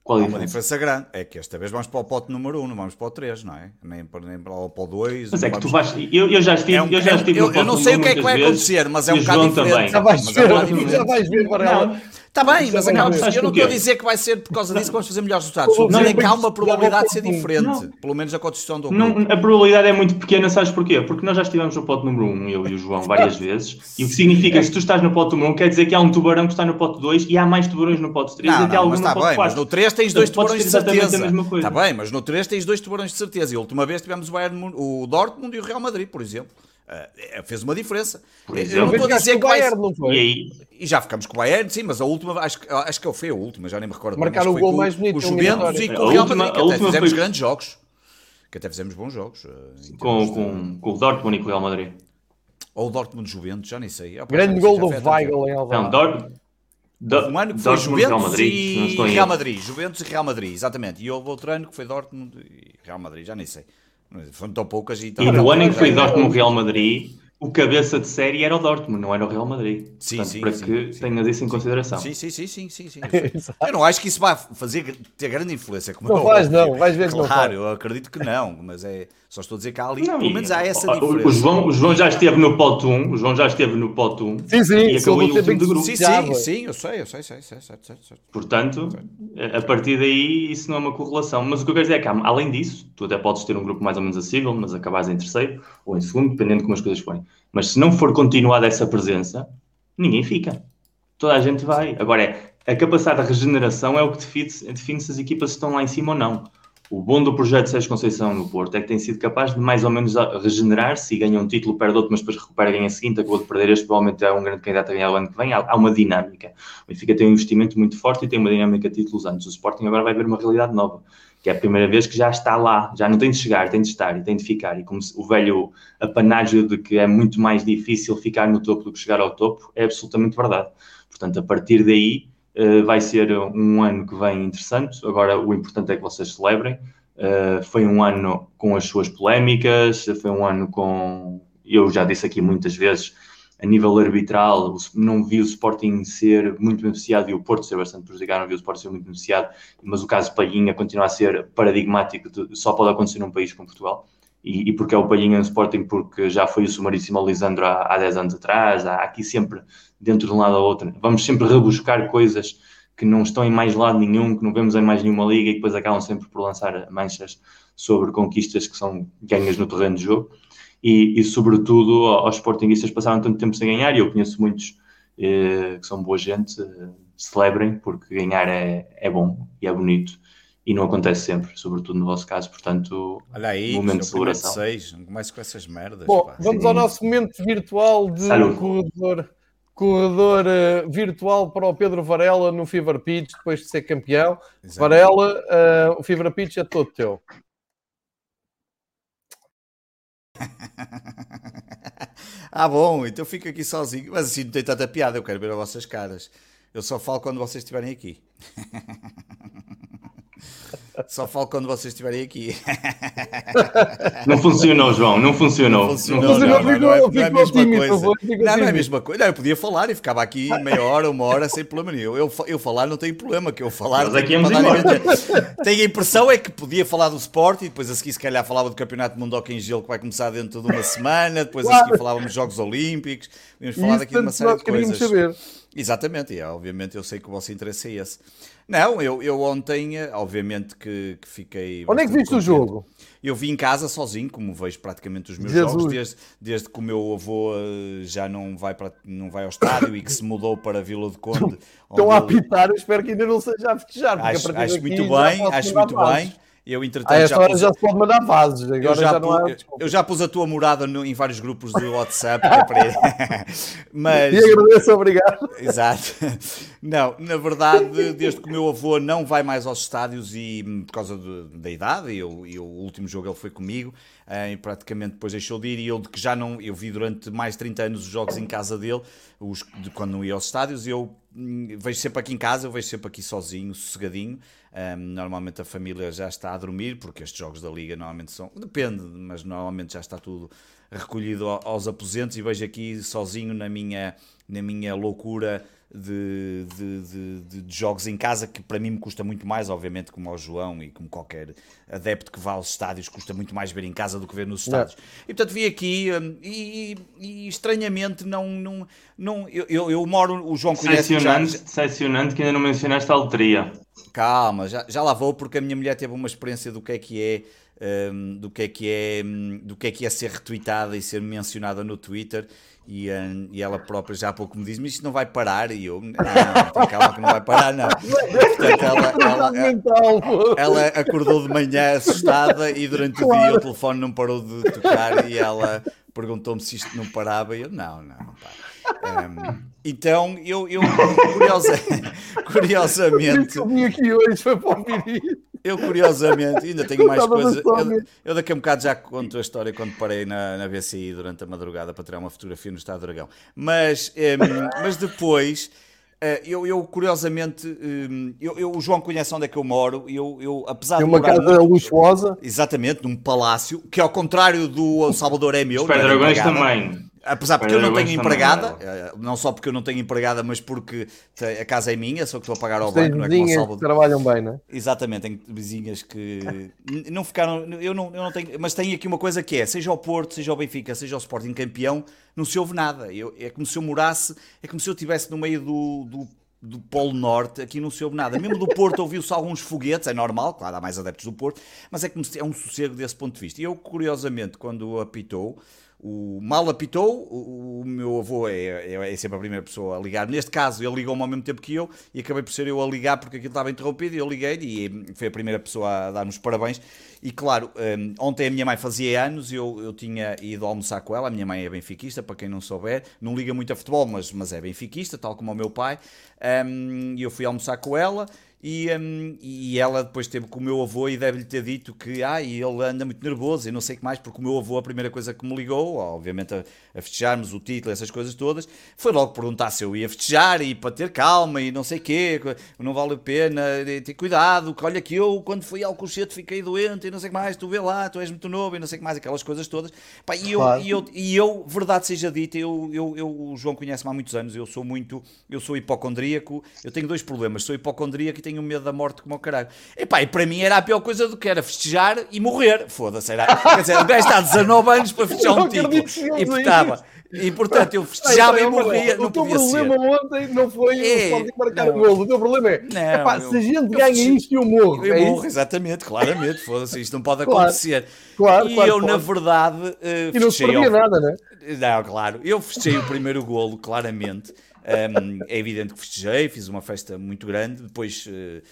Qual Há uma diferença grande. É que esta vez vamos para o pote número 1, um, não vamos para o 3, não é? Nem para, nem para, o 2. Mas é que tu vais. Eu, eu já estive. É um, eu, já estive eu, eu não sei o que é que vai acontecer, mas é um bocado diferente. Já vais ver, é já vais ver, Varela. Está bem, mas acaba Eu não estou a dizer que vai ser por causa disso que vamos fazer melhores resultados. Estou a dizer que há uma probabilidade de ser diferente. Pelo menos a condição do não, A probabilidade é muito pequena, sabes porquê? Porque nós já estivemos no pote número 1, um, eu e o João, várias vezes. E o que significa que se tu estás no pote número 1, um, quer dizer que há um tubarão que está no pote 2 e há mais tubarões no pote 3 não, até alguns no pote 4. Mas no 3 tens dois tubarões de certeza. Está bem, mas no 3 tens dois tubarões de certeza. E a última vez tivemos o, Bayern, o Dortmund e o Real Madrid, por exemplo. Uh, fez uma diferença. Eu não estou a dizer que vai... Bayern, não foi? E, e, já ficamos com o Bayern, sim, mas a última, acho, acho que foi a última, já nem me recordo. Marcar o gol mais bonito. O Juventus e com o Real Madrid, que até fizemos foi... grandes jogos. Que até fizemos bons jogos. Uh, com, de... com, com, o Dortmund e com o Real Madrid. Ou o Dortmund Juventus, já nem sei. Ah, grande gol do Weigl em Alvalade. Não, Dortmund. Do, um ano que foi Dortmund, Juventus Real Madrid, e Real Madrid, Juventus e Real Madrid, exatamente. E houve outro ano que foi Dortmund e Real Madrid, já nem sei. Foram tão poucas e, e no ano em que foi Dortmund Real Madrid, o cabeça de série era o Dortmund, não era o Real Madrid. Sim, Portanto, sim, para sim, que sim, tenhas isso em consideração. Sim, sim, sim, sim, sim, sim. eu não acho que isso vai fazer ter grande influência. Como não vais, não, vais ver claro, não Claro, eu acredito que não, mas é só estou a dizer que há ali, não, pelo menos há essa diferença. O João, o João já esteve no pote 1, o João já esteve no pote 1 sim, sim, e acabou em último de grupo. Sim, sim, sim, eu sei, eu sei, sei, sei, sei, sei, sei. Portanto, a partir daí isso não é uma correlação. Mas o que eu quero dizer é que, além disso, tu até podes ter um grupo mais ou menos acessível, mas acabares em terceiro ou em segundo, dependendo de como as coisas forem. Mas se não for continuada essa presença, ninguém fica. Toda a gente vai. Agora, é, a capacidade de regeneração é o que define, define se as equipas estão lá em cima ou não. O bom do projeto Sérgio Conceição no Porto é que tem sido capaz de mais ou menos regenerar-se e ganha um título, perde outro, mas depois recupera, ganha a seguinte, acabou de perder este, provavelmente é um grande candidato a ganhar o ano que vem. Há, uma dinâmica. O Benfica tem um investimento muito forte e tem uma dinâmica de títulos antes. O Sporting agora vai ver uma realidade nova que é a primeira vez que já está lá, já não tem de chegar, tem de estar e tem de ficar. E como o velho apanágio de que é muito mais difícil ficar no topo do que chegar ao topo, é absolutamente verdade. Portanto, a partir daí uh, vai ser um ano que vem interessante. Agora, o importante é que vocês celebrem. Uh, foi um ano com as suas polémicas, foi um ano com, eu já disse aqui muitas vezes, a nível arbitral, não vi o Sporting ser muito beneficiado e o Porto ser bastante prejudicado, não vi o Sporting ser muito beneficiado, mas o caso Palhinha continua a ser paradigmático, de, só pode acontecer num país como Portugal. E, e porque é o Palhinha no Sporting? Porque já foi o sumaríssimo ao Lisandro há, há 10 anos atrás, há aqui sempre, dentro de um lado ou outro, vamos sempre rebuscar coisas que não estão em mais lado nenhum, que não vemos em mais nenhuma liga e depois acabam sempre por lançar manchas sobre conquistas que são ganhas no terreno de jogo e, e sobretudo aos sportinguistas passaram tanto tempo sem ganhar, e eu conheço muitos eh, que são boa gente, eh, celebrem, porque ganhar é, é bom e é bonito, e não acontece sempre, sobretudo no vosso caso, portanto, Olha aí, momento de celebração. Seis, não comece com essas merdas. Bom, pá. vamos Sim. ao nosso momento virtual de Salud. corredor, corredor uh, virtual para o Pedro Varela no Fever Pitch, depois de ser campeão. Exato. Varela, uh, o Fever Pitch é todo teu. ah, bom, então fico aqui sozinho. Mas assim não tem tanta piada, eu quero ver as vossas caras. Eu só falo quando vocês estiverem aqui. Só falo quando vocês estiverem aqui. Não funcionou, João, não funcionou. Não funcionou, não, não, não, não, é, não é a mesma coisa. Não, não é a mesma coisa. Não, eu podia falar e ficava aqui meia hora, uma hora, sem problema nenhum. Eu, eu falar não tenho problema, que eu falar. Mas aqui é Tenho a impressão é que podia falar do esporte e depois a seguir, se calhar, falava do Campeonato do Mundo Hockey em Gelo que vai começar dentro de uma semana. Depois a seguir falávamos dos Jogos Olímpicos. Íamos falar daqui de uma série de coisas. Saber. Exatamente, e obviamente eu sei que o vosso interesse é esse. Não, eu, eu ontem, eh, obviamente que, que fiquei. Onde é que viste o jogo? Eu vi em casa sozinho, como vejo praticamente os meus Jesus. jogos, desde, desde que o meu avô eh, já não vai, para, não vai ao estádio e que se mudou para Vila de Conde. Estão a apitar, eu espero que ainda não seja a festejar. Acho, acho muito bem, acho muito bem. Eu, entretanto, ah, já pus... já se pode mandar vasos. Agora eu, já, já pus, eu já pus a tua morada no, em vários grupos de WhatsApp. é para... Mas... E agradeço, obrigado. Exato. Não, na verdade, desde que o meu avô não vai mais aos estádios e hum, por causa de, da idade, e, o último jogo ele foi comigo, eh, e praticamente depois deixou de ir, e eu de que já não, eu vi durante mais de 30 anos os jogos em casa dele, os, de quando não ia aos estádios, e eu hum, vejo sempre aqui em casa, eu vejo sempre aqui sozinho, sossegadinho, um, normalmente a família já está a dormir, porque estes jogos da Liga normalmente são. Depende, mas normalmente já está tudo recolhido aos aposentos e vejo aqui sozinho na minha, na minha loucura de, de, de, de, jogos em casa, que para mim me custa muito mais, obviamente, como ao João e como qualquer adepto que vá aos estádios, custa muito mais ver em casa do que ver nos estádios. Não. E portanto vi aqui um, e, e, estranhamente não. não, não eu, eu, eu moro, o João conhece. Decepcionante, já... decepcionante que ainda não mencionaste a loteria. Calma, já, já lá vou porque a minha mulher teve uma experiência do que é que é. Um, do que é que é do que é que é ser retweetada e ser mencionada no Twitter e, um, e ela própria já há pouco me diz mas isto não vai parar. E eu não, não calma que não vai parar não. Portanto ela, ela, ela, ela, acordou de manhã assustada e durante o dia o telefone não parou de tocar e ela perguntou-me se isto não parava e eu não, não, não para. Um, então, eu, eu curiosa, curiosamente. Eu vim aqui hoje foi para ouvir Eu, curiosamente, ainda tenho mais coisas. Eu, eu, daqui a um bocado já conto a história quando parei na, na BCI durante a madrugada para tirar uma fotografia no Estado do Dragão. Mas, um, mas depois. Uh, eu, eu, curiosamente, um, eu, eu, o João conhece onde é que eu moro. Eu, eu apesar de uma casa muito, luxuosa, exatamente, num palácio que, ao contrário do Salvador, é meu. Os Dragões também. Apesar porque eu não tenho empregada, eh, não só porque eu não tenho empregada, mas porque a casa é minha, só que estou a pagar ao banco, não é como Salvador. que trabalham bem, não é? Exatamente, tenho vizinhas que não ficaram, eu não, eu não tenho, mas tenho aqui uma coisa que é, seja o Porto, seja o Benfica, seja o Sporting campeão, não se ouve nada. Eu, é como se eu morasse, é como se eu estivesse no meio do, do do Polo Norte, aqui não se ouve nada. Mesmo do Porto ouviu-se alguns foguetes, é normal, claro, há mais adeptos do Porto, mas é, como se, é um sossego desse ponto de vista. E eu, curiosamente, quando apitou, o mal apitou, o, o meu avô é, é, é, sempre a primeira pessoa a ligar. Neste caso, ele ligou-me ao mesmo tempo que eu e acabei por ser eu a ligar porque aquilo estava interrompido e eu liguei e foi a primeira pessoa a dar-nos parabéns. E claro, um, ontem a minha mãe fazia anos, eu, eu tinha ido almoçar com ela. A minha mãe é benfiquista, para quem não souber, não liga muito a futebol, mas, mas é benfiquista, tal como o meu pai. Um, e eu fui almoçar com ela E, um, e ela depois teve com o meu avô e deve-lhe ter dito que ah, ele anda muito nervoso e não sei o que mais, porque o meu avô, a primeira coisa que me ligou, obviamente a, a festejarmos o título, essas coisas todas, foi logo perguntar se eu ia festejar e para ter calma e não sei o quê, não vale a pena, ter cuidado, que olha que eu, quando fui ao concerto, fiquei doente e não sei o que mais, tu vê lá, tu és muito novo e não sei o que mais, aquelas coisas todas. Pá, e, eu, claro. e, eu, e eu, verdade seja dita, eu, eu, eu, o João conhece-me há muitos anos, eu sou muito, eu sou hipocondríaco, eu tenho dois problemas, sou hipocondríaco e tenho medo da morte como o caralho. E pá, e para mim era a pior coisa do que era festejar e morrer. Foda-se, era. Quer dizer, o gajo está 19 anos para festejar um título. E portava. E portanto eu festejava e morria. O teu problema ontem não foi é, o marcar o golo. O teu problema é, não, epá, eu, se a gente ganha festejo, isto, eu morro. Eu é morro, exatamente, claramente. Foda-se, isto não pode acontecer. Claro, e claro, eu, claro. na verdade, uh, e não se perdia nada, né? Não, claro. Eu festejei o primeiro golo, claramente. Um, é evidente que festejei, fiz uma festa muito grande. Depois. Uh,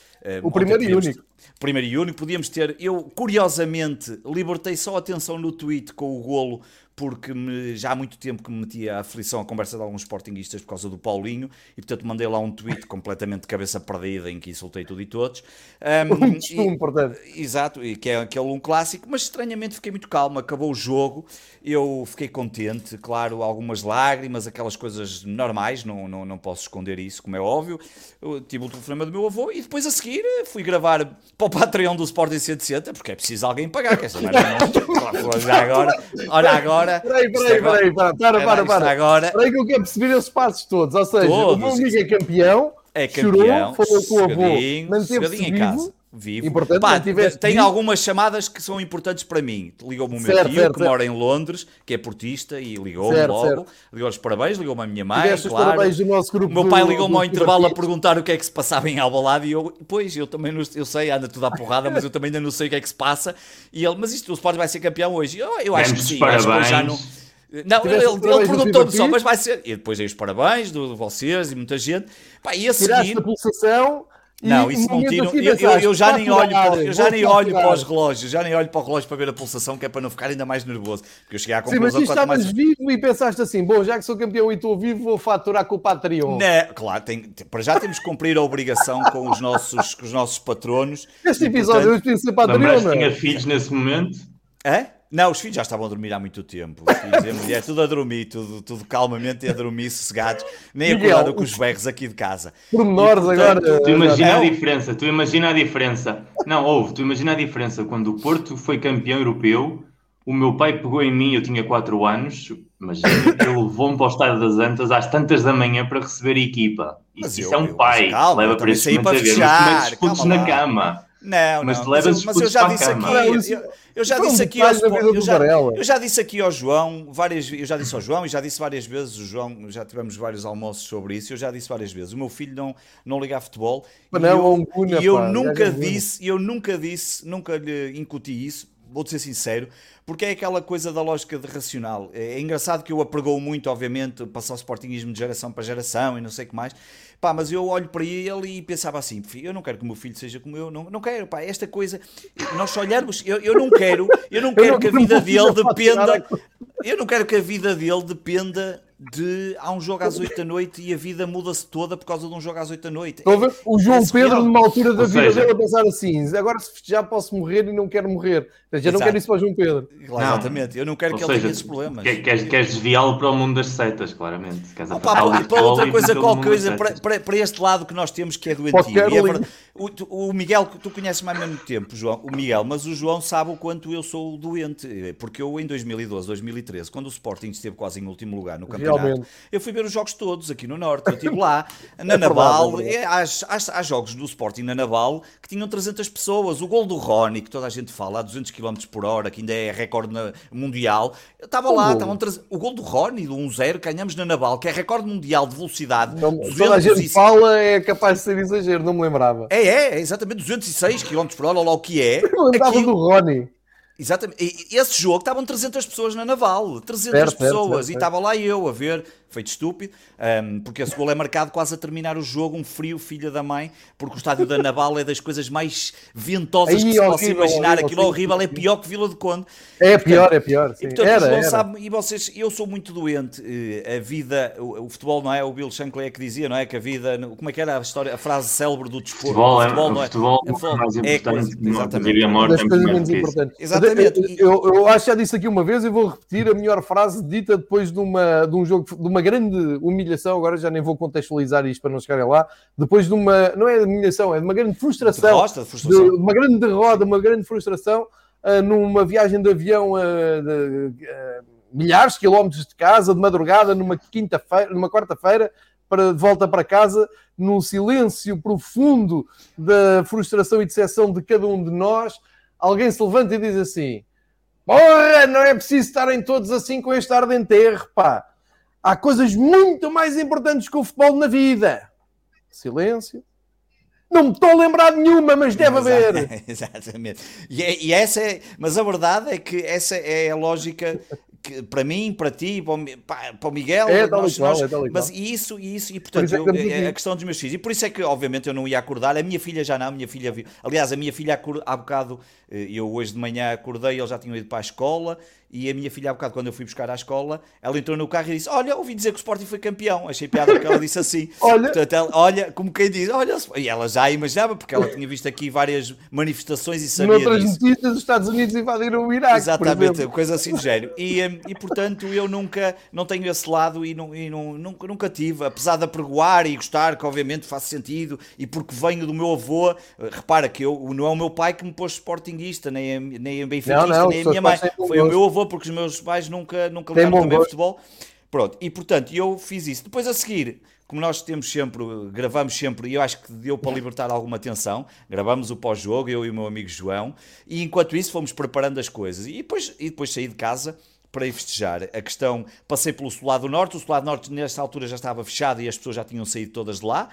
o primeiro e único. Primeiro e único. Podíamos ter. Eu, curiosamente, libertei só atenção no tweet com o golo porque me, já há muito tempo que me metia a aflição a conversa de alguns sportinguistas por causa do Paulinho e portanto mandei lá um tweet completamente de cabeça perdida em que insultei tudo e todos. Um, e, importante. Exato, e que é aquele um clássico, mas estranhamente fiquei muito calmo, acabou o jogo, eu fiquei contente, claro, algumas lágrimas, aquelas coisas normais, não, não, não posso esconder isso, como é óbvio. Eu tive o telefonema do meu avô e depois a seguir fui gravar para o Patreon do Sporting 160, porque é preciso alguém pagar, quer dizer, não, agora, olha agora agora. Peraí, peraí, peraí, para, para, para. para. Agora... Peraí que eu quero perceber esses passos todos. Ou seja, todos. o meu amigo é campeão, é campeão, chorou, falou com o avô, manteve-se vivo. Vivo. Importante, Pá, tem vivo. algumas chamadas que são importantes para mim. Ligou-me o meu certo, tio, certo, que certo. mora em Londres, que é portista, e ligou-me logo. Ligou os parabéns, ligou-me a minha mãe, Tiveste claro. parabéns do nosso grupo. O meu pai ligou-me ao intervalo a perguntar o que é que se passava em Albalade e eu, pois, eu também não, eu sei, anda tudo à porrada, mas eu também ainda não sei o que é que se passa. E ele, mas isto, o Sport vai ser campeão hoje? Eu, eu acho que sim, acho que eu já não não, ele, ele perguntou-me só, mas vai ser. E depois aí os parabéns de vocês e muita gente. Pá, e a seguir. a pulsação. Não, isso não tira. Eu, eu, eu, já nem olho, para, eu já nem olho para os relógios, já nem olho para o relógio para ver a pulsação, que é para não ficar ainda mais nervoso. Porque eu cheguei à conclusão Sim, mas estavas mais... vivo e pensaste assim: bom, já que sou campeão e estou vivo, vou faturar com o Patreon. Não, claro, tem, para já temos que cumprir a obrigação com os nossos, com os nossos patronos. Este episódio hoje tem que ser Patreon. Mas tinha filhos nesse momento? É? Não, os filhos já estavam a dormir há muito tempo. Os filhos a mulher, tudo a dormir, tudo, tudo calmamente e a dormir sossegados, nem acordaram com os berros aqui de casa. Pormenores agora. Tu imagina a diferença, tu imagina a diferença. Não, ouve, tu imagina a diferença. Quando o Porto foi campeão europeu, o meu pai pegou em mim, eu tinha 4 anos, mas ele levou-me para o Estádio das Antas às tantas da manhã para receber a equipa. Isso, isso eu, é um pai, calma, leva para isso para fechar, mas na cama. Não, mas, não, mas, eu, mas eu já disse aqui, eu, eu, já disse aqui ao eu já, eu já disse aqui ao João várias, eu já disse ao João e já disse várias vezes, o João, já tivemos vários almoços sobre isso, eu já disse várias vezes, o meu filho não não liga a futebol e eu, e eu nunca disse, eu nunca disse, nunca lhe incuti isso, vou-te ser sincero, porque é aquela coisa da lógica de racional. É, é engraçado que eu apregou muito, obviamente, passar o sportingismo de geração para geração e não sei o que mais, Pá, mas eu olho para ele e pensava assim: eu não quero que o meu filho seja como eu, não, não quero, pá, esta coisa, nós olharmos, eu, eu não quero, eu não quero eu não, que a vida dele dependa, eu não quero que a vida dele dependa de há um jogo às 8 da noite e a vida muda-se toda por causa de um jogo às 8 da noite. O João é Pedro, numa altura da Ou vida seja... dele, a pensar assim: agora se já posso morrer e não quero morrer. Já não quero isso para o João Pedro. Claro, exatamente, eu não quero Ou que seja, ele tenha esses problemas. Queres, queres desviá-lo para o mundo das setas, claramente. Queres Opa, para, para outra coisa, qualquer coisa, para, para, para, este lado que nós temos que é doentio. É o, o, Miguel, tu conheces mais mesmo tempo, João, o Miguel, mas o João sabe o quanto eu sou doente. Porque eu, em 2012, 2013, quando o Sporting esteve quase em último lugar no campeonato, Eu fui ver os jogos todos aqui no Norte. Eu estive lá, na é Naval, é, há, há, há, jogos do Sporting na Naval que tinham 300 pessoas. O gol do Rony, que toda a gente fala, a 200 km por hora, que ainda é recorde na, mundial. Eu estava lá, estavam o gol do Rony, do 1-0, ganhamos na Naval, que é recorde mundial de velocidade. Não, toda a gente fala é capaz de ser exagero, não me lembrava. É, é, é exatamente 206 km por hora, olha lá o que é. Eu lembrava Aquilo... do Rony. Exatamente. E esse jogo estavam 300 pessoas na Naval, 300 certo, pessoas, certo, certo, e estava lá eu a ver feito estúpido, um, porque esse gol é marcado quase a terminar o jogo, um frio filha da mãe, porque o estádio da Naval é das coisas mais ventosas Aí, que se possa imaginar. Horrível, Aquilo horrível, é pior que Vila de Conde. É pior, é pior. Sim. E, portanto, era, era. Sabe, e vocês, eu sou muito doente. Eh, a vida, o, o, futebol não é? O Bill Shankly é que dizia, não é? Que a vida, como é que era a história, a frase célebre do desporto? Futebol, é, futebol, não é? Futebol, é, futebol, mais é importante, é exatamente. A morte menos. Exatamente. Eu, eu, acho que já disse aqui uma vez e vou repetir a melhor frase dita depois de, uma, de um jogo, de uma grande humilhação. Agora já nem vou contextualizar isto para não chegarem lá. Depois de uma, não é de humilhação, é de uma grande frustração. Derrota, de frustração. De, uma grande derrota, uma grande frustração uh, numa viagem de avião uh, de, uh, milhares de quilómetros de casa, de madrugada, numa quinta-feira, numa quarta-feira, para de volta para casa, no silêncio profundo da frustração e decepção de cada um de nós, alguém se levanta e diz assim: Porra, não é preciso estarem todos assim com este ar de enterro, pá. Há coisas muito mais importantes que o futebol na vida. Silêncio. Não me estou a lembrar de nenhuma, mas deve haver. Exatamente. E, é, e, essa é, mas a verdade é que essa é a lógica que, para mim, para ti, para o, para o Miguel, é, nós, nós, é mas isso isso, e portanto, por é eu, é a questão dos meus filhos, e por isso é que, obviamente, eu não ia acordar. A minha filha já não, a minha filha viu. Aliás, a minha filha há bocado, eh, eu hoje de manhã acordei, eles já tinham ido para a escola, e a minha filha, há bocado, quando eu fui buscar à escola, ela entrou no carro e disse: Olha, ouvi dizer que o Sporting foi campeão. Achei piada que ela disse assim. olha. Portanto, ela, olha, como quem diz, olha, e ela já imaginava, porque ela tinha visto aqui várias manifestações e sabia. Noutras notícias, os Estados Unidos invadiram o Iraque. Exatamente, coisa assim do género. E, hum, e portanto, eu nunca, não tenho esse lado e, não, e não, nunca, nunca tive, apesar de apregoar e gostar, que obviamente faz sentido, e porque venho do meu avô, repara que eu, não é o meu pai que me pôs sportinguista, nem a, nem benfiquista, nem a minha mãe. Foi o meu avô, porque os meus pais nunca, nunca ligaram também futebol. Pronto, e portanto, eu fiz isso. Depois a seguir, como nós temos sempre, gravamos sempre, e eu acho que deu para libertar alguma atenção, gravamos o pós-jogo, eu e o meu amigo João, e enquanto isso fomos preparando as coisas. E depois, e depois saí de casa para ir festejar. A questão, passei pelo Solado Norte, o Solado Norte nesta altura já estava fechado e as pessoas já tinham saído todas de lá.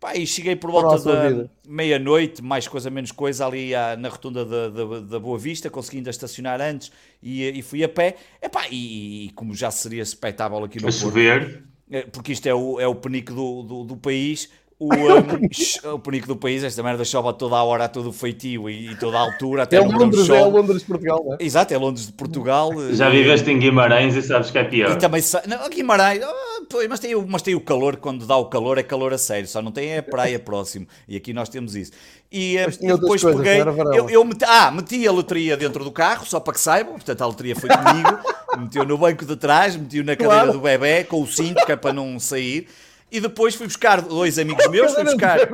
Pá, e cheguei por volta da meia-noite, mais coisa menos coisa, ali à, na rotunda da, da, da, Boa Vista, conseguindo estacionar antes e, e fui a pé. Epá, e, e como já seria expectável aqui no a chover. É, porque isto é o, é o penico do, do, do país, o, um, o penico do país, esta merda chove a toda a hora, a todo o feitio e, e toda a altura. Até é Londres, é Londres de Portugal, não é? Exato, é Londres de Portugal. Já viveste em Guimarães e sabes que é pior. E também, não, Guimarães, oh, mas, tem, mas tem o calor, quando dá o calor é calor a sério, só não tem a praia próximo. E aqui nós temos isso. E, eh, depois coisas, peguei, eu, eu meti, ah, meti a loteria dentro do carro, só para que saibam, portanto a loteria foi comigo, meteu no banco de trás, meteu na cadeira claro. do bebê, com o cinto, que é para não sair. E depois fui buscar dois amigos meus, fui buscar.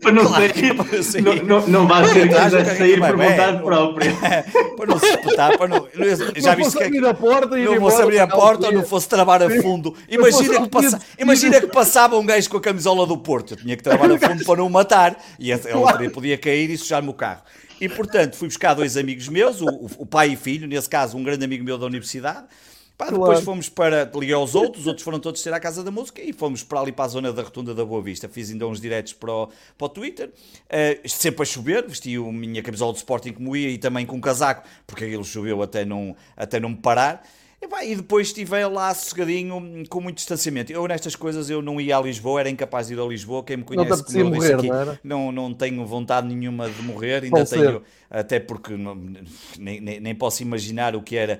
para não claro, sair. Não, não, não vai ser que sair por vontade própria. para não se espetar, para não. Já viste que. Abrir a porta não fosse abrir a porta ou não fosse travar a fundo. Imagina que, passa, imagina que passava um gajo com a camisola do Porto. Eu tinha que travar a fundo para não o matar. E a, a podia cair e sujar-me o carro. E portanto fui buscar dois amigos meus, o, o pai e filho, nesse caso um grande amigo meu da universidade Pá, depois claro. fomos para ligar aos outros, os outros foram todos ter à Casa da Música e fomos para ali para a zona da Rotunda da Boa Vista. Fiz ainda uns diretos para o, para o Twitter, uh, sempre a chover, vesti a minha camisola de Sporting como ia e também com um casaco, porque aquilo choveu até não, até não me parar. E, pá, e depois estive lá sossegadinho, com muito distanciamento. Eu, nestas coisas, eu não ia a Lisboa, era incapaz de ir a Lisboa. Quem me conhece, como eu morrer, aqui, não, não, não, tenho vontade nenhuma de morrer. Ainda tenho, até porque não, nem, nem, nem, posso imaginar o que era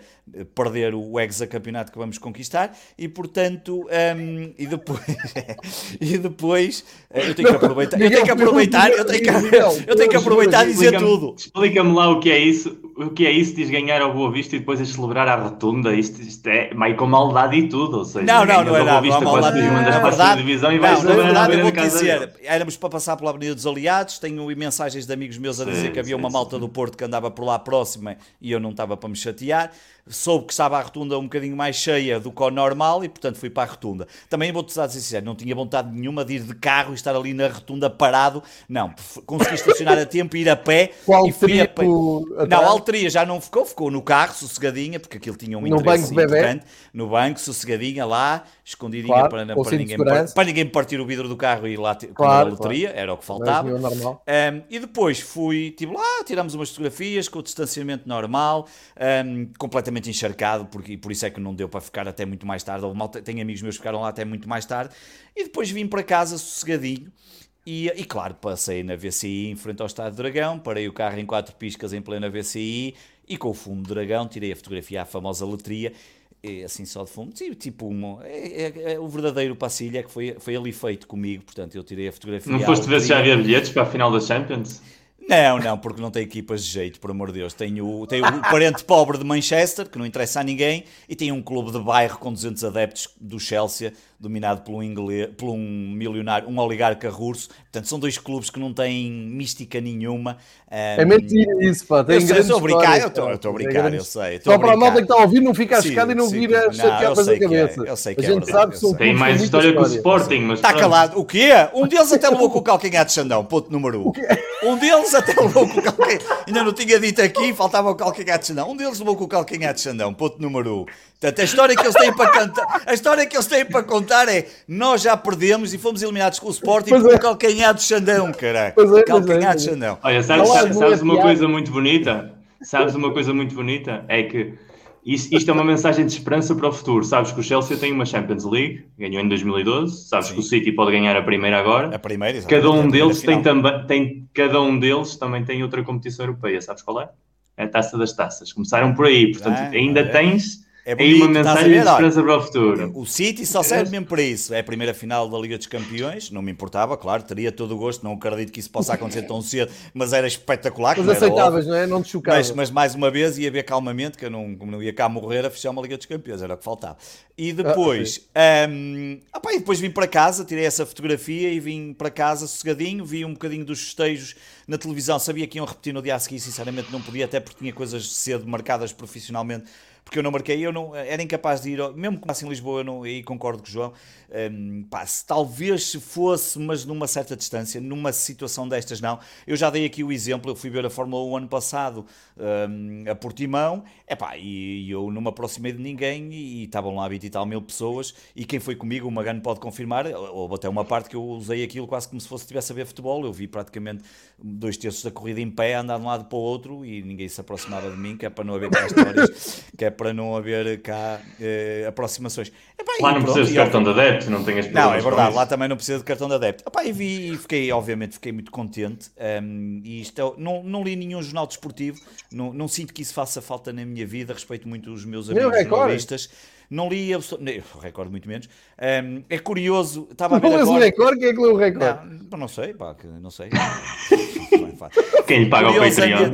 perder o hexacampeonato que vamos conquistar. E, portanto, um, e depois, e depois eh, eu tenho que aproveitar. Eu tenho que aproveitar, eu tenho que, eu tenho que aproveitar e dizer tudo. Explica-me lá o que é isso. O que é isso? Diz ganhar ao Boa Vista e depois a celebrar a rotunda. Isto isto, é meio com maldade e tudo, ou seja, não, não, não é nada, não há maldade nenhuma. Na verdade, divisão e não, na verdade eu vou dizer, éramos para passar pela Avenida dos Aliados, tenho mensagens de amigos meus a dizer que havia uma malta do Porto que andava por lá próxima e eu não estava para me chatear, soube que estava a rotunda um bocadinho mais cheia do que o normal e portanto fui para a rotunda. Também vou-te dizer sincero, não tinha vontade nenhuma de ir de carro e estar ali na rotunda parado, não, consegui estacionar a tempo, ir a pé Qual e fui a pé. Não, a alteria já não ficou, ficou no carro, sossegadinha, porque aquilo tinha um endereço banco, bebê. no banco, sossegadinha lá, escondidinha claro, para, para, ninguém, para, para, ninguém partir o vidro do carro e ir lá claro, a loteria, claro. era o que faltava. Um, e depois fui, tipo lá, tiramos umas fotografias com o distanciamento normal, um, completamente encharcado, porque, por isso é que não deu para ficar até muito mais tarde. Mal, tenho amigos meus que ficaram lá até muito mais tarde. E depois vim para casa sossegadinho. E, e, claro, passei na VCI em frente ao Estado do Dragão, parei o carro em quatro piscas em plena VCI e com o fundo do dragão tirei a fotografia à famosa letria, e, assim só de fundo, tipo uma, é, é, é, o verdadeiro passilho é que foi, foi ali feito comigo, portanto eu tirei a fotografia. Não foste ver se já havia bilhetes para a final da Champions? Não, não, porque não tem equipas de jeito, por amor de Deus. Tenho, tenho o parente pobre de Manchester, que não interessa a ninguém, e tenho um clube de bairro com 200 adeptos do Chelsea, dominado por um, inglês, por um milionário, um oligarca russo. Portanto, são dois clubes que não têm mística nenhuma. Um, é mentira isso, pá. Tem eu estou a brincar, eu estou a brincar, eu sei. Só para a malta que está a ouvir não fica a chocada e não vira a chateadas da cabeça. É, eu sei que a gente é sabe que são Tem mais história que o Sporting, mas. Está calado. O quê? Um deles até levou com o calcanhar de Xandão, ponto número um. Um deles até levou com o calcanhar. Ainda não tinha dito aqui, faltava o calcanhar de Xandão. Um deles levou com o calcanhar de Xandão, ponto número um. Portanto, a história que eles têm para cantar, a história que eles têm para contar é nós já perdemos e fomos eliminados com o Sporting por é. calcanhar de Xandão, caralho. Pois é, calcanhar é, de Xandão. Olha, sabes, sabes, sabes uma coisa muito bonita? Sabes uma coisa muito bonita? É que isto, isto, é uma mensagem de esperança para o futuro. Sabes que o Chelsea tem uma Champions League, ganhou em 2012. Sabes Sim. que o City pode ganhar a primeira agora. A primeira, Cada um deles tem também, tem, cada um deles também tem outra competição europeia. Sabes qual é? É a Taça das Taças. Começaram por aí, portanto, ah, ainda é. tens é bonito, e uma mensagem de esperança para o futuro. O City só serve mesmo para isso. É a primeira final da Liga dos Campeões, não me importava, claro, teria todo o gosto, não acredito que isso possa acontecer tão cedo, mas era espetacular. Mas aceitavas, não é? Não te chocava. Mas, mas, mais uma vez ia ver calmamente, que eu não, não ia cá morrer a fechar uma Liga dos Campeões, era o que faltava. E ah, depois, ah, um, opa, e depois vim para casa, tirei essa fotografia e vim para casa sossegadinho, vi um bocadinho dos festejos na televisão, sabia que iam repetir no dia a seguir, sinceramente não podia, até porque tinha coisas cedo marcadas profissionalmente porque eu não marquei, eu não era incapaz de ir, mesmo que passe em Lisboa, eu não, aí concordo com o João, um, pá, se talvez se fosse, mas numa certa distância, numa situação destas não. Eu já dei aqui o exemplo, eu fui ver a Fórmula 1 ano passado um, a Portimão, epá, e, e eu não me aproximei de ninguém e, estavam lá 20 e tal mil pessoas e quem foi comigo, o Magano pode confirmar, ou até uma parte que eu usei aquilo quase como se fosse estivesse a ver futebol, eu vi praticamente dois terços da corrida em pé, andar de um lado para o outro e ninguém se aproximava de mim, que é para não haver cá histórias, que é para não haver cá eh, aproximações. Epá, lá não precisa de cartão de adepto, não tem as Não, é verdade, lá também não precisa de cartão de adepto. Epá, e vi e fiquei, obviamente, fiquei muito contente. Um, e isto é, não, não li nenhum jornal desportivo, não, não sinto que isso faça falta na minha vida, respeito muito os meus amigos jornalistas. Não li absolutamente. O recorde, muito menos. Um, é curioso. Estava a ver. Não agora... o recorde? Quem é que leu o recorde? Não, não sei, pá, não sei. Quem lhe paga o Patreon?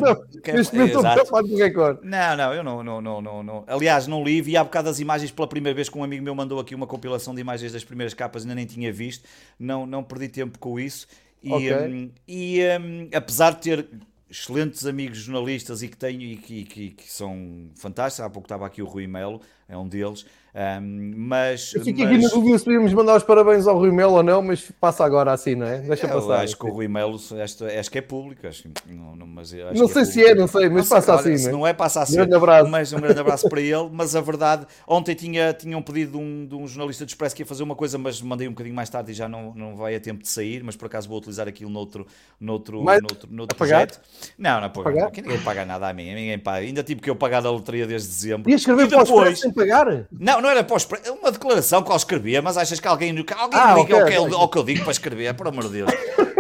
Do recorde. Não, não, eu não, não, não, não, não. Aliás, não li, vi há bocado as imagens pela primeira vez que um amigo meu mandou aqui uma compilação de imagens das primeiras capas, ainda nem tinha visto. Não, não perdi tempo com isso. E, okay. um, e um, apesar de ter excelentes amigos jornalistas e que tenho e que, que, que, são fantásticos. Há pouco estava aqui o Rui Melo, é um deles. Um, mas. Eu fico mas... aqui na dúvida se podíamos mandar os parabéns ao Rui Melo ou não, mas passa agora assim, não é? Deixa eu passar. Acho que o Rui Melo, acho, acho que é público. Acho, não, não, mas acho não sei é se é, não sei, mas não passa sei, assim. Olha, não é, passa assim. Um grande abraço. Mas um grande abraço para ele. Mas a verdade, ontem tinha, tinha um pedido de um, de um jornalista do Expresso que ia fazer uma coisa, mas mandei um bocadinho mais tarde e já não, não vai a tempo de sair. Mas por acaso vou utilizar aquilo noutro, noutro, mas, noutro, noutro projeto. Não, não, é pagar. ninguém paga nada a mim. Ninguém paga. Ainda tive que eu pagar da loteria desde dezembro. E escrever e depois, para sem pagar? Não, não era para o Expresso uma declaração que eu escrevia, mas achas que alguém, alguém ah, liga okay, ao, que eu, ao que eu digo para escrever? Por amor de Deus.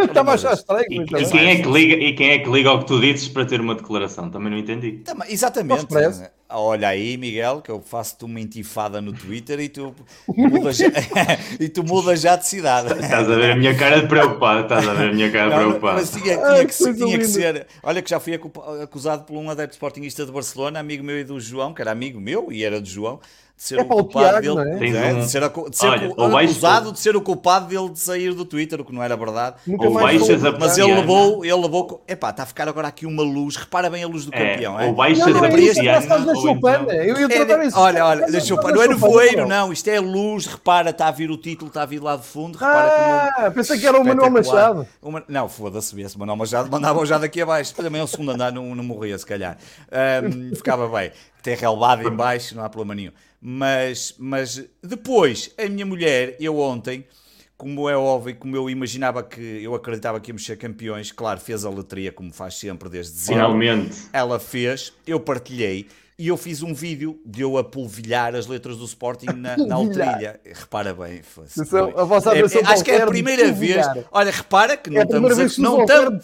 Estava a achar estranho. E, e, quem é que liga, e quem é que liga ao que tu dizes para ter uma declaração? Também não entendi. Também, exatamente. Olha aí, Miguel, que eu faço-te uma intifada no Twitter e tu mudas, e tu mudas já de cidade. Estás a ver a minha cara de preocupado, estás a ver a minha cara de preocupado. Mas tinha, tinha, que, tinha que, ser. Olha, que já fui acusado por um adepto sportingista de Barcelona, amigo meu e do João, que era amigo meu e era do João, de ser é o culpado Tiago, dele, é? de ser, a, de ser Olha, o, acusado de ser o culpado dele de sair do Twitter, o que não era verdade. Nunca mais mas ele levou, ele levou, epá, está a ficar agora aqui uma luz, repara bem a luz do é, campeão, é? Ou baixas não, não, a persiana, ou então... Eu ia tratar isso. Olha, olha, deixa eu, não é no voeiro, não, isto é a luz, repara, está a vir o título, está a vir lá de fundo, repara Ah, pensei que era o Manuel Machado. Uma, não, foda-se, esse Manuel Machado mandava já daqui abaixo, também é o segundo andar, não, não morria se calhar. Um, ficava bem tem relevado em baixo, não há problema nenhum. Mas, mas depois, a minha mulher, eu ontem, como é óbvio, como eu imaginava que eu acreditava que íamos ser campeões, claro, fez a loteria como faz sempre desde dezembro. Finalmente. Ela fez, eu partilhei e eu fiz um vídeo de eu a polvilhar as letras do Sporting na, na. Repara bem. Fosse, a vossa é, é, acho que é a primeira vez. Olha, repara que não é estamos a, não, tam,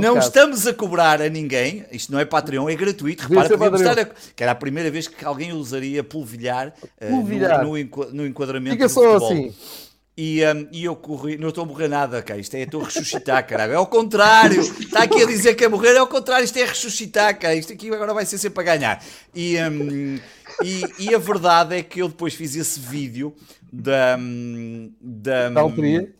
não estamos a cobrar a ninguém. Isto não é Patreon, é gratuito. Repara que, a, que era a primeira vez que alguém usaria polvilhar, polvilhar. Uh, no, no, enquadramento Fica do só futebol. assim. E, um, e eu corri, não estou a morrer nada, cara. Isto é, estou a ressuscitar, caralho. É ao contrário. Está aqui a dizer que é morrer, é ao contrário. Isto é ressuscitar, cara. Isto aqui agora vai ser sempre a ganhar. E, um, e, e, a verdade é que eu depois fiz esse vídeo da. Da, da Altria.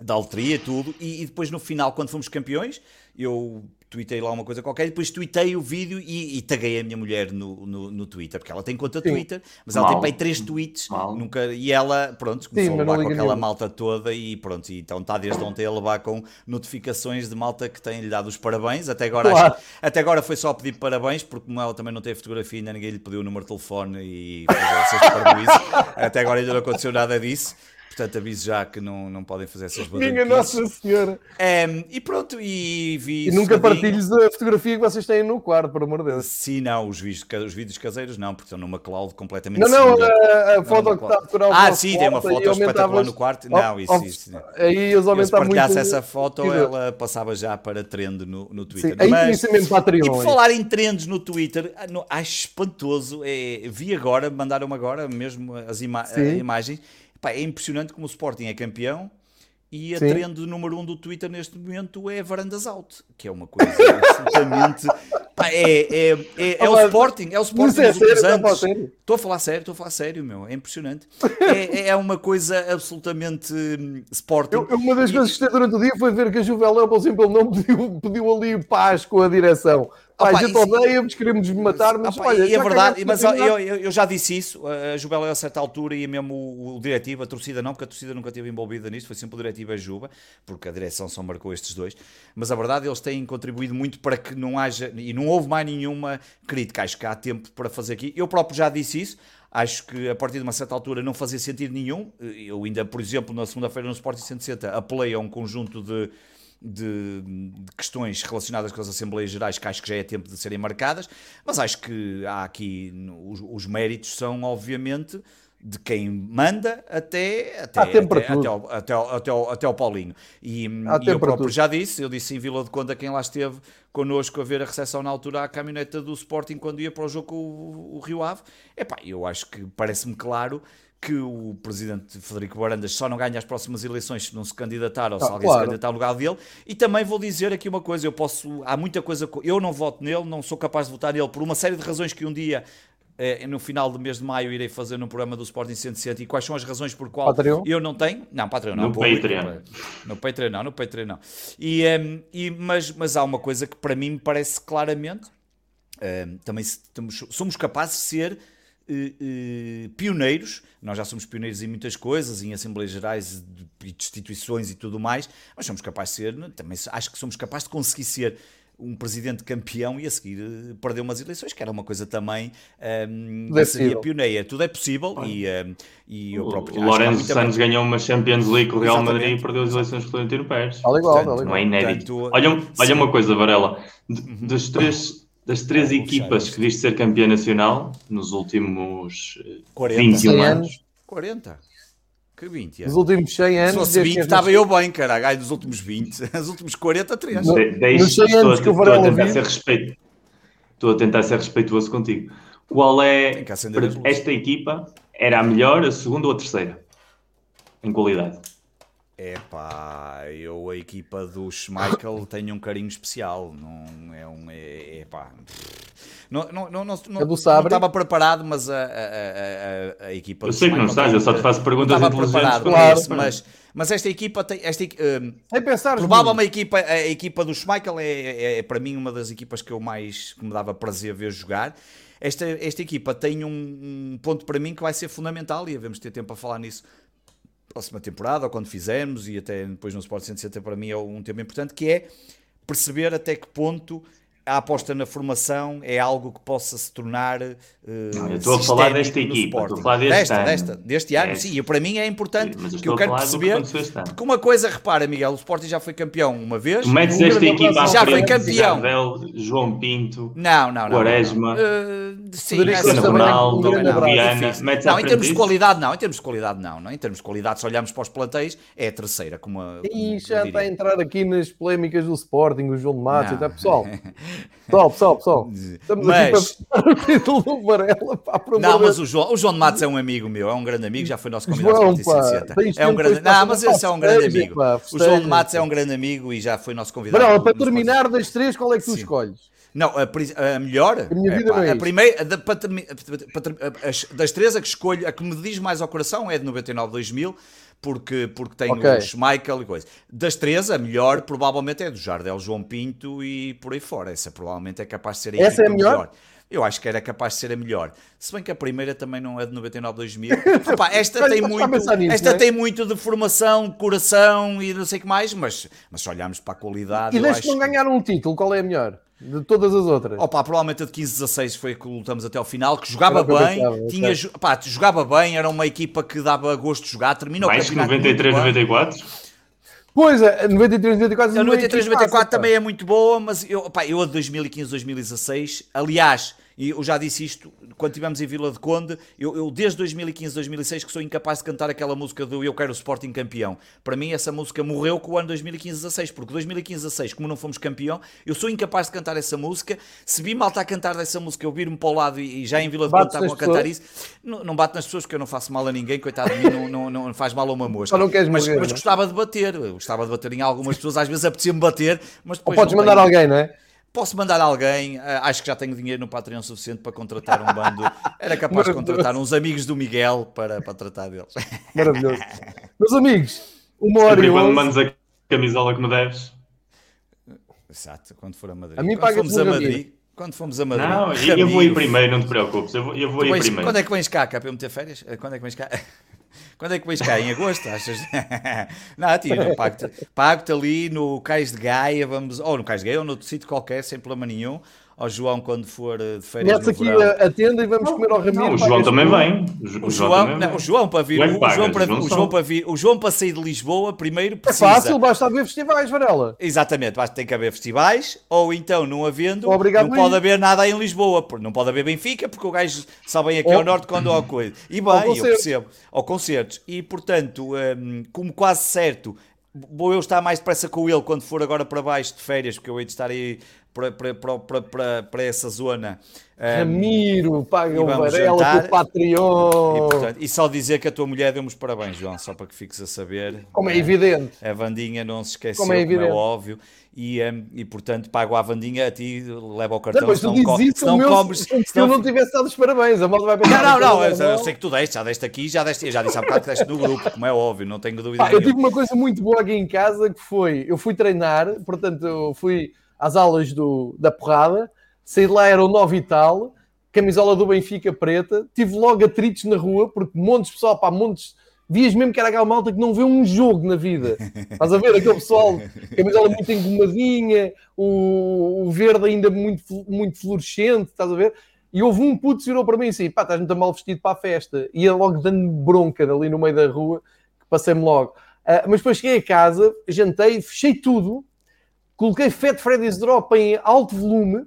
Da Altria, tudo. E, e depois no final, quando fomos campeões, eu tuitei lá uma coisa qualquer, depois tuitei o vídeo e, e taguei a minha mulher no, no, no Twitter, porque ela tem conta Sim. Twitter, mas ela tem aí três tweets, nunca, e ela, pronto, começou Sim, a levar com aquela nenhum. malta toda e pronto, e então está desde ontem a levar com notificações de malta que tem-lhe dado os parabéns, até agora, claro. acho, até agora foi só pedir parabéns, porque como ela também não tem fotografia, ainda ninguém lhe pediu o número de telefone e até agora ainda não aconteceu nada disso. Portanto, aviso já que não, não podem fazer essas coisas. Minha Nossa Senhora! Um, e pronto, e vi. E nunca partilhes a fotografia que vocês têm no quarto, por amor de Deus. Sim, não, os vídeos, os vídeos caseiros não, porque estão numa cloud completamente. Não, não, a, a foto que está a decorar o Ah, sim, tem uma foto espetacular no quarto. Não, isso, isso. Aí eles aumentavam muito. Se partilhasse essa foto, ela passava já para trend no, no Twitter. Sim, aí Mas, mesmo Patreon. E por falar em trends no Twitter, ah, acho espantoso. É, vi agora, mandaram-me agora mesmo as ima imagens É impressionante como o Sporting é campeão e a Sim. trend número um do Twitter neste momento é Varandas Out, que é uma coisa absolutamente. Pá, é, é, é, é, o Sporting, é o Sporting é dos últimos anos. Estou a falar sério, estou a falar sério, meu, é impressionante. É, é uma coisa absolutamente hum, Sporting. Eu, uma das coisas que gostei durante o dia foi ver que a Juvel, por exemplo, não pediu, pediu ali paz com a direção. Pá, a gente odeia-vos, queremos matar, mas opa, olha, e é verdade, mas eu, eu, eu, já disse isso, a Jubela a certa altura e mesmo o, o diretivo, a torcida não, porque a torcida nunca esteve envolvida nisto, foi sempre o diretivo a Juba, porque a direção só marcou estes dois, mas a verdade eles têm contribuído muito para que não haja, e não houve mais nenhuma crítica, acho que há tempo para fazer aqui, eu próprio já disse isso, acho que a partir de uma certa altura não fazia sentido nenhum, eu ainda, por exemplo, na segunda-feira no Sporting 160 apelei a um conjunto de de, de, questões relacionadas com as Assembleias Gerais que acho que já é tempo de serem marcadas, mas acho que há aqui os, os méritos são obviamente de quem manda até, até, até, até, ao, até, ao, até, ao, até ao Paulinho. E, e eu próprio já disse, eu disse em Vila de Conda quem lá esteve connosco a ver a recepção na altura à caminhoneta do Sporting quando ia para o jogo com o, o Rio Ave. Epá, eu acho que parece-me claro que o presidente Federico Barandas só não ganha as próximas eleições se não se candidatar ou se ah, alguém claro. se candidatar ao lugar dele. E também vou dizer aqui uma coisa: eu posso, há muita coisa, eu não voto nele, não sou capaz de votar nele por uma série de razões que um dia. Eh, no final do mês de maio irei fazer no programa do Sporting 107 e quais são as razões por qual Patreon? eu não tenho não, Patreon não, no Patreon no Patreon não, no Patreon não e, um, ehm, e, mas, mas há uma coisa que para mim me parece claramente um, ehm, também somos capazes de ser Uh, uh, pioneiros, nós já somos pioneiros em muitas coisas, em Assembleias Gerais e instituições e tudo mais, mas somos capazes de ser, também acho que somos capazes de conseguir ser um presidente campeão e a seguir uh, perder umas eleições, que era uma coisa também um, ehm, é seria pioneira. Tudo é possível e, um, ehm, e eu próprio. O Lourenço Santos ganhou uma Champions League com o Real Exatamente. Madrid e perdeu as eleições com o Florentino Pérez. Olha igual, Portanto, Não é inédito. Portanto, olha, olha uma coisa, Varela, uhum. das três das três equipas que viste ser campeã nacional nos últimos 40. 21 anos. 40? Que 20 anos? Nos últimos 100 anos. Se fosse 20, estava eu bem, caralho. Ai, dos últimos 20. Os últimos 40, 3. No, Deixe, nos 100 anos que o Varela estou a tentar ser respeito. Estou a tentar ser respeituoso contigo. Qual é. Esta equipa era a melhor, a segunda ou a terceira? Em qualidade. É pá, eu a equipa do Schmeichel tenho um carinho especial. Não é um. É, é pá. Não, não, não, não, não, não estava preparado, mas a, a, a, a equipa Eu sei que não estás, eu só te faço perguntas estava preparado claro. isso, mas, mas esta equipa tem. Esta, um, é pensar provavelmente a equipa, a equipa do Schmeichel é, é, é, para mim uma das equipas que eu mais que me dava prazer ver jogar. Esta, esta equipa tem um, um ponto para mim que vai ser fundamental e devemos ter tempo a falar nisso próxima temporada, ou quando fizermos, e até depois no Sport 160 para mim é um tema importante, que é perceber até que ponto a aposta na formação é algo que possa se tornar. Uh, não, eu estou a falar desta equipa, estou a falar deste desta, ano. Desta, deste ano, é. sim, e para mim é importante Sim, que eu quero perceber. Que uma coisa, repara, Miguel, o Sporting já foi campeão uma vez. Tu metes esta equipa já foi campeão. João Pinto, não, não, não, Quaresma, não, não. Uh, sim, Cristiano Ronaldo, Viana. Não, em termos de qualidade, não. Em termos de qualidade, não. não. Em termos de qualidade, se olharmos para os plantéis, é a terceira. Como a, e já está a entrar aqui nas polémicas do Sporting, o João de Matos, até pessoal. Pessoal, pessoal, pessoal. Estamos mas... aqui para o título do Varela. Pá, não, mas o João, o João de Matos é um amigo meu, é um grande amigo, já foi nosso convidado João, pá, É um grande... Não, mas esse é um grande amigo. O João de Matos é um grande amigo e já foi nosso convidado. Varela, para terminar das três, qual é que tu escolhes? Não, a, a melhor. A minha vida é, pá, é a primeira, da, das três, a que escolho, a que me diz mais ao coração é de 99-2000, porque, porque tem okay. o Schmeichel e coisa. Das três, a melhor provavelmente é do Jardel João Pinto e por aí fora. Essa provavelmente é capaz de ser a Essa é a melhor? melhor. Eu acho que era capaz de ser a melhor. Se bem que a primeira também não é de 99-2000. esta tem muito, nisso, esta é? tem muito de formação, coração e não sei o que mais, mas, mas se olharmos para a qualidade. E desde que não ganharam um título, qual é a melhor? De todas as outras. Opa, provavelmente a de 15-16 foi que lutamos até ao final, que jogava bem, tinha, pá, jogava bem, era uma equipa que dava gosto de jogar, terminou Mais que 93-94? Pois é, 93, 94. A 93, 94 também é muito boa, mas eu, pá, eu a 2015, 2016, aliás, e eu já disse isto quando estivemos em Vila de Conde. Eu, eu, desde 2015, 2016, que sou incapaz de cantar aquela música do Eu Quero o Sporting Campeão. Para mim, essa música morreu com o ano 2015, 16, porque 2015, 16, como não fomos campeão, eu sou incapaz de cantar essa música. Se vi malta a cantar dessa música, eu vir-me para o lado e, e já em Vila de Conde estavam a cantar pessoas. isso, não, não bate nas pessoas porque eu não faço mal a ninguém, coitado de mim, não, não, não faz mal a uma mosca. Não queres mas, morrer, mas não? gostava de bater, gostava de bater em algumas pessoas, às vezes apetecia-me bater, mas depois. Ou podes mandar alguém, não é? Posso mandar alguém, eh, acho que já tenho dinheiro no Patreon suficiente para contratar um bando. Era capaz de contratar uns amigos do Miguel para, para tratar deles. Maravilhoso. Meus amigos, uma hora e quando mandas a camisola que me deves. Exato, quando for a Madrid. A mim quando fomos a Madrid. Quando fomos a Madrid. Não, eu vou ir primeiro, não te preocupes. Eu vou, eu vou ir primeiro. Quando é que vens cá, cá para eu meter férias? Quando é que vens cá? Quando é que vais cá? Em agosto? Achas? não, tio, pago-te pago ali no Cais de Gaia, vamos, ou no Cais de Gaia, ou noutro sítio qualquer, sem problema nenhum. Ao João, quando for eh, de férias. Mete aqui a, a, tenda e vamos comer ao Ramiro. Não, o João também vem. O, João, não, o João para vir. O, João para, o, João para vir o João para sair de Lisboa, primeiro precisa. É fácil, basta haver festivais, Varela. Exatamente, basta ter que haver festivais, ou então, não havendo, Obrigado não pode haver nada em Lisboa. Não pode haver Benfica, porque o gajo só vem aqui ou... ao norte quando há coisa. E bem, eu percebo. Ou concertos. E portanto, um, como quase certo vou eu estar mais depressa com ele quando for agora para baixo de férias, porque eu hei de estar aí para, para, para, para, para essa zona. Ramiro, paga o Varela do Patreon. E, portanto, e, só dizer que a tua mulher deu-me os parabéns, João, só para que fiques a saber. Como é evidente. A Vandinha não se esqueceu, como é, como é óbvio. E, um, e portanto pago à Vandinha, a ti leva o cartão. Não, co se não comes. Se, eu não tivesse dado os parabéns, a moto vai pensar. Não, não, não, eu, eu, sei que tu deste, já deste aqui, já deste, já disse há bocado que deste no grupo, como é óbvio, não tenho dúvida. Ah, eu tive uma coisa muito boa aqui em casa que foi: eu fui treinar, portanto, eu fui às aulas do, da porrada, saí de lá, era o 9 e tal, camisola do Benfica preta, tive logo atritos na rua, porque montes de pessoal, pá, montes vias mesmo que era aquela malta que não vê um jogo na vida. Estás a ver aquele pessoal, camisola muito engomadinha, o, o, verde ainda muito, muito fluorescente, estás a ver? E houve um puto que virou para mim assim: pá, estás muito mal vestido para a festa. E ia logo dando bronca ali no meio da rua, que passei-me logo. Uh, mas depois cheguei a casa, jantei, fechei tudo, coloquei Fat Freddy's Drop em alto volume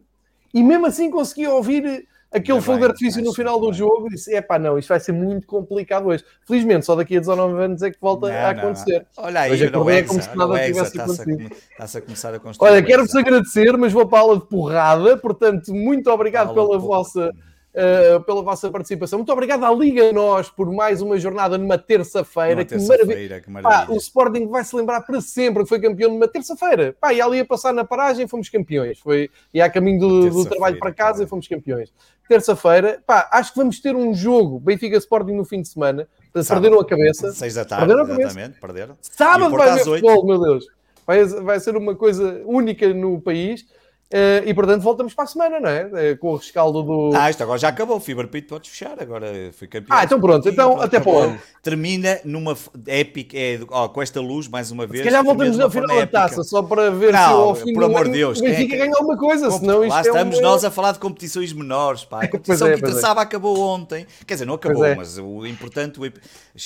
e mesmo assim consegui ouvir aquele fogo de artifício no final do jogo e disse: é pá, não, isto vai ser muito complicado hoje. Felizmente, só daqui a 19 anos é que volta não, a acontecer. Não. Olha aí, hoje é como se nada tivesse acontecido. Está-se a começar a construir. Olha, quero-vos agradecer, mas vou para a aula de porrada, portanto, muito obrigado pela vossa. Uh, pela vossa participação. Muito obrigado à Liga Nós por mais uma jornada numa terça-feira. Que, maravilha. que maravilha. o Sporting vai se lembrar para sempre que foi campeão numa terça-feira. Pá, e ali a passar na paragem fomos campeões. Foi, e a caminho do, do trabalho para casa e fomos campeões terça-feira, pá, acho que vamos ter um jogo Benfica Sporting no fim de semana. Perderam a cabeça. Seis da tarde, perderam exatamente, perderam. Sábado vai haver futebol, meu Deus. Vai, vai ser uma coisa única no país. Uh, e portanto voltamos para a semana, não é? Uh, com o rescaldo do. Ah, isto agora já acabou. O Fever Pit podes fechar. Agora fui campeão. Ah, então pronto. Então até para onde? Termina numa épica. É, oh, com esta luz, mais uma vez. Se calhar voltamos na final da taça, só para ver não, se ao fim por amor de Deus. O Benfica é, ganha alguma coisa. Senão lá estamos é um... nós a falar de competições menores. Pá. A competição é, que é. interessava é. acabou ontem. Quer dizer, não acabou, é. mas o importante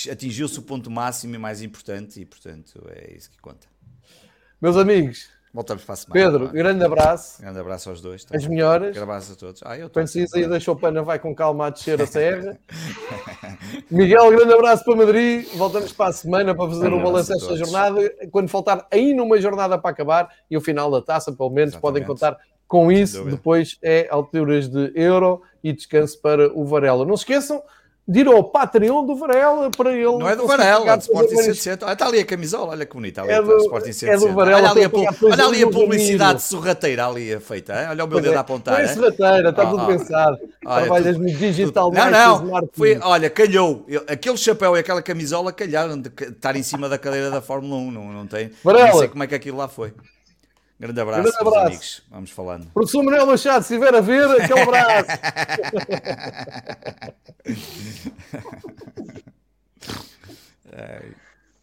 atingiu-se o ponto máximo e mais importante. E portanto é isso que conta. Meus amigos. Voltamos para a semana. Pedro, grande abraço. Grande abraço aos dois. Tá As melhoras. Grande abraço a todos. Ah, eu Quando se aí da Chopana, vai com calma a descer a serra. Miguel, grande abraço para Madrid. Voltamos para a semana para fazer um balanço desta jornada. Quando faltar ainda uma jornada para acabar e o final da taça, pelo menos, Exatamente. podem contar com isso. Depois é alturas de euro e descanso para o Varela. Não se esqueçam de ir ao Patreon do Varela para ele. Não é do Varela, é do Sporting 107. Olha, está ali a camisola, olha que bonita. Ali, é do, Sporting 107. É do Varela, olha ali a, olha ali a publicidade sorrateira ali feita. Hein? Olha o meu dedo é, a apontar. Não é sorrateira, está oh, tudo oh, pensado. Trabalhas no digital Não, não. Foi, olha, calhou. Aquele chapéu e aquela camisola calharam de estar em cima da cadeira da Fórmula 1. Não, não tem. Varela. Não sei como é que aquilo lá foi. Grande abraço, Grande abraço. amigos. Vamos falando. Professor Manuel Machado, se estiver a ver, aquele abraço. Ai.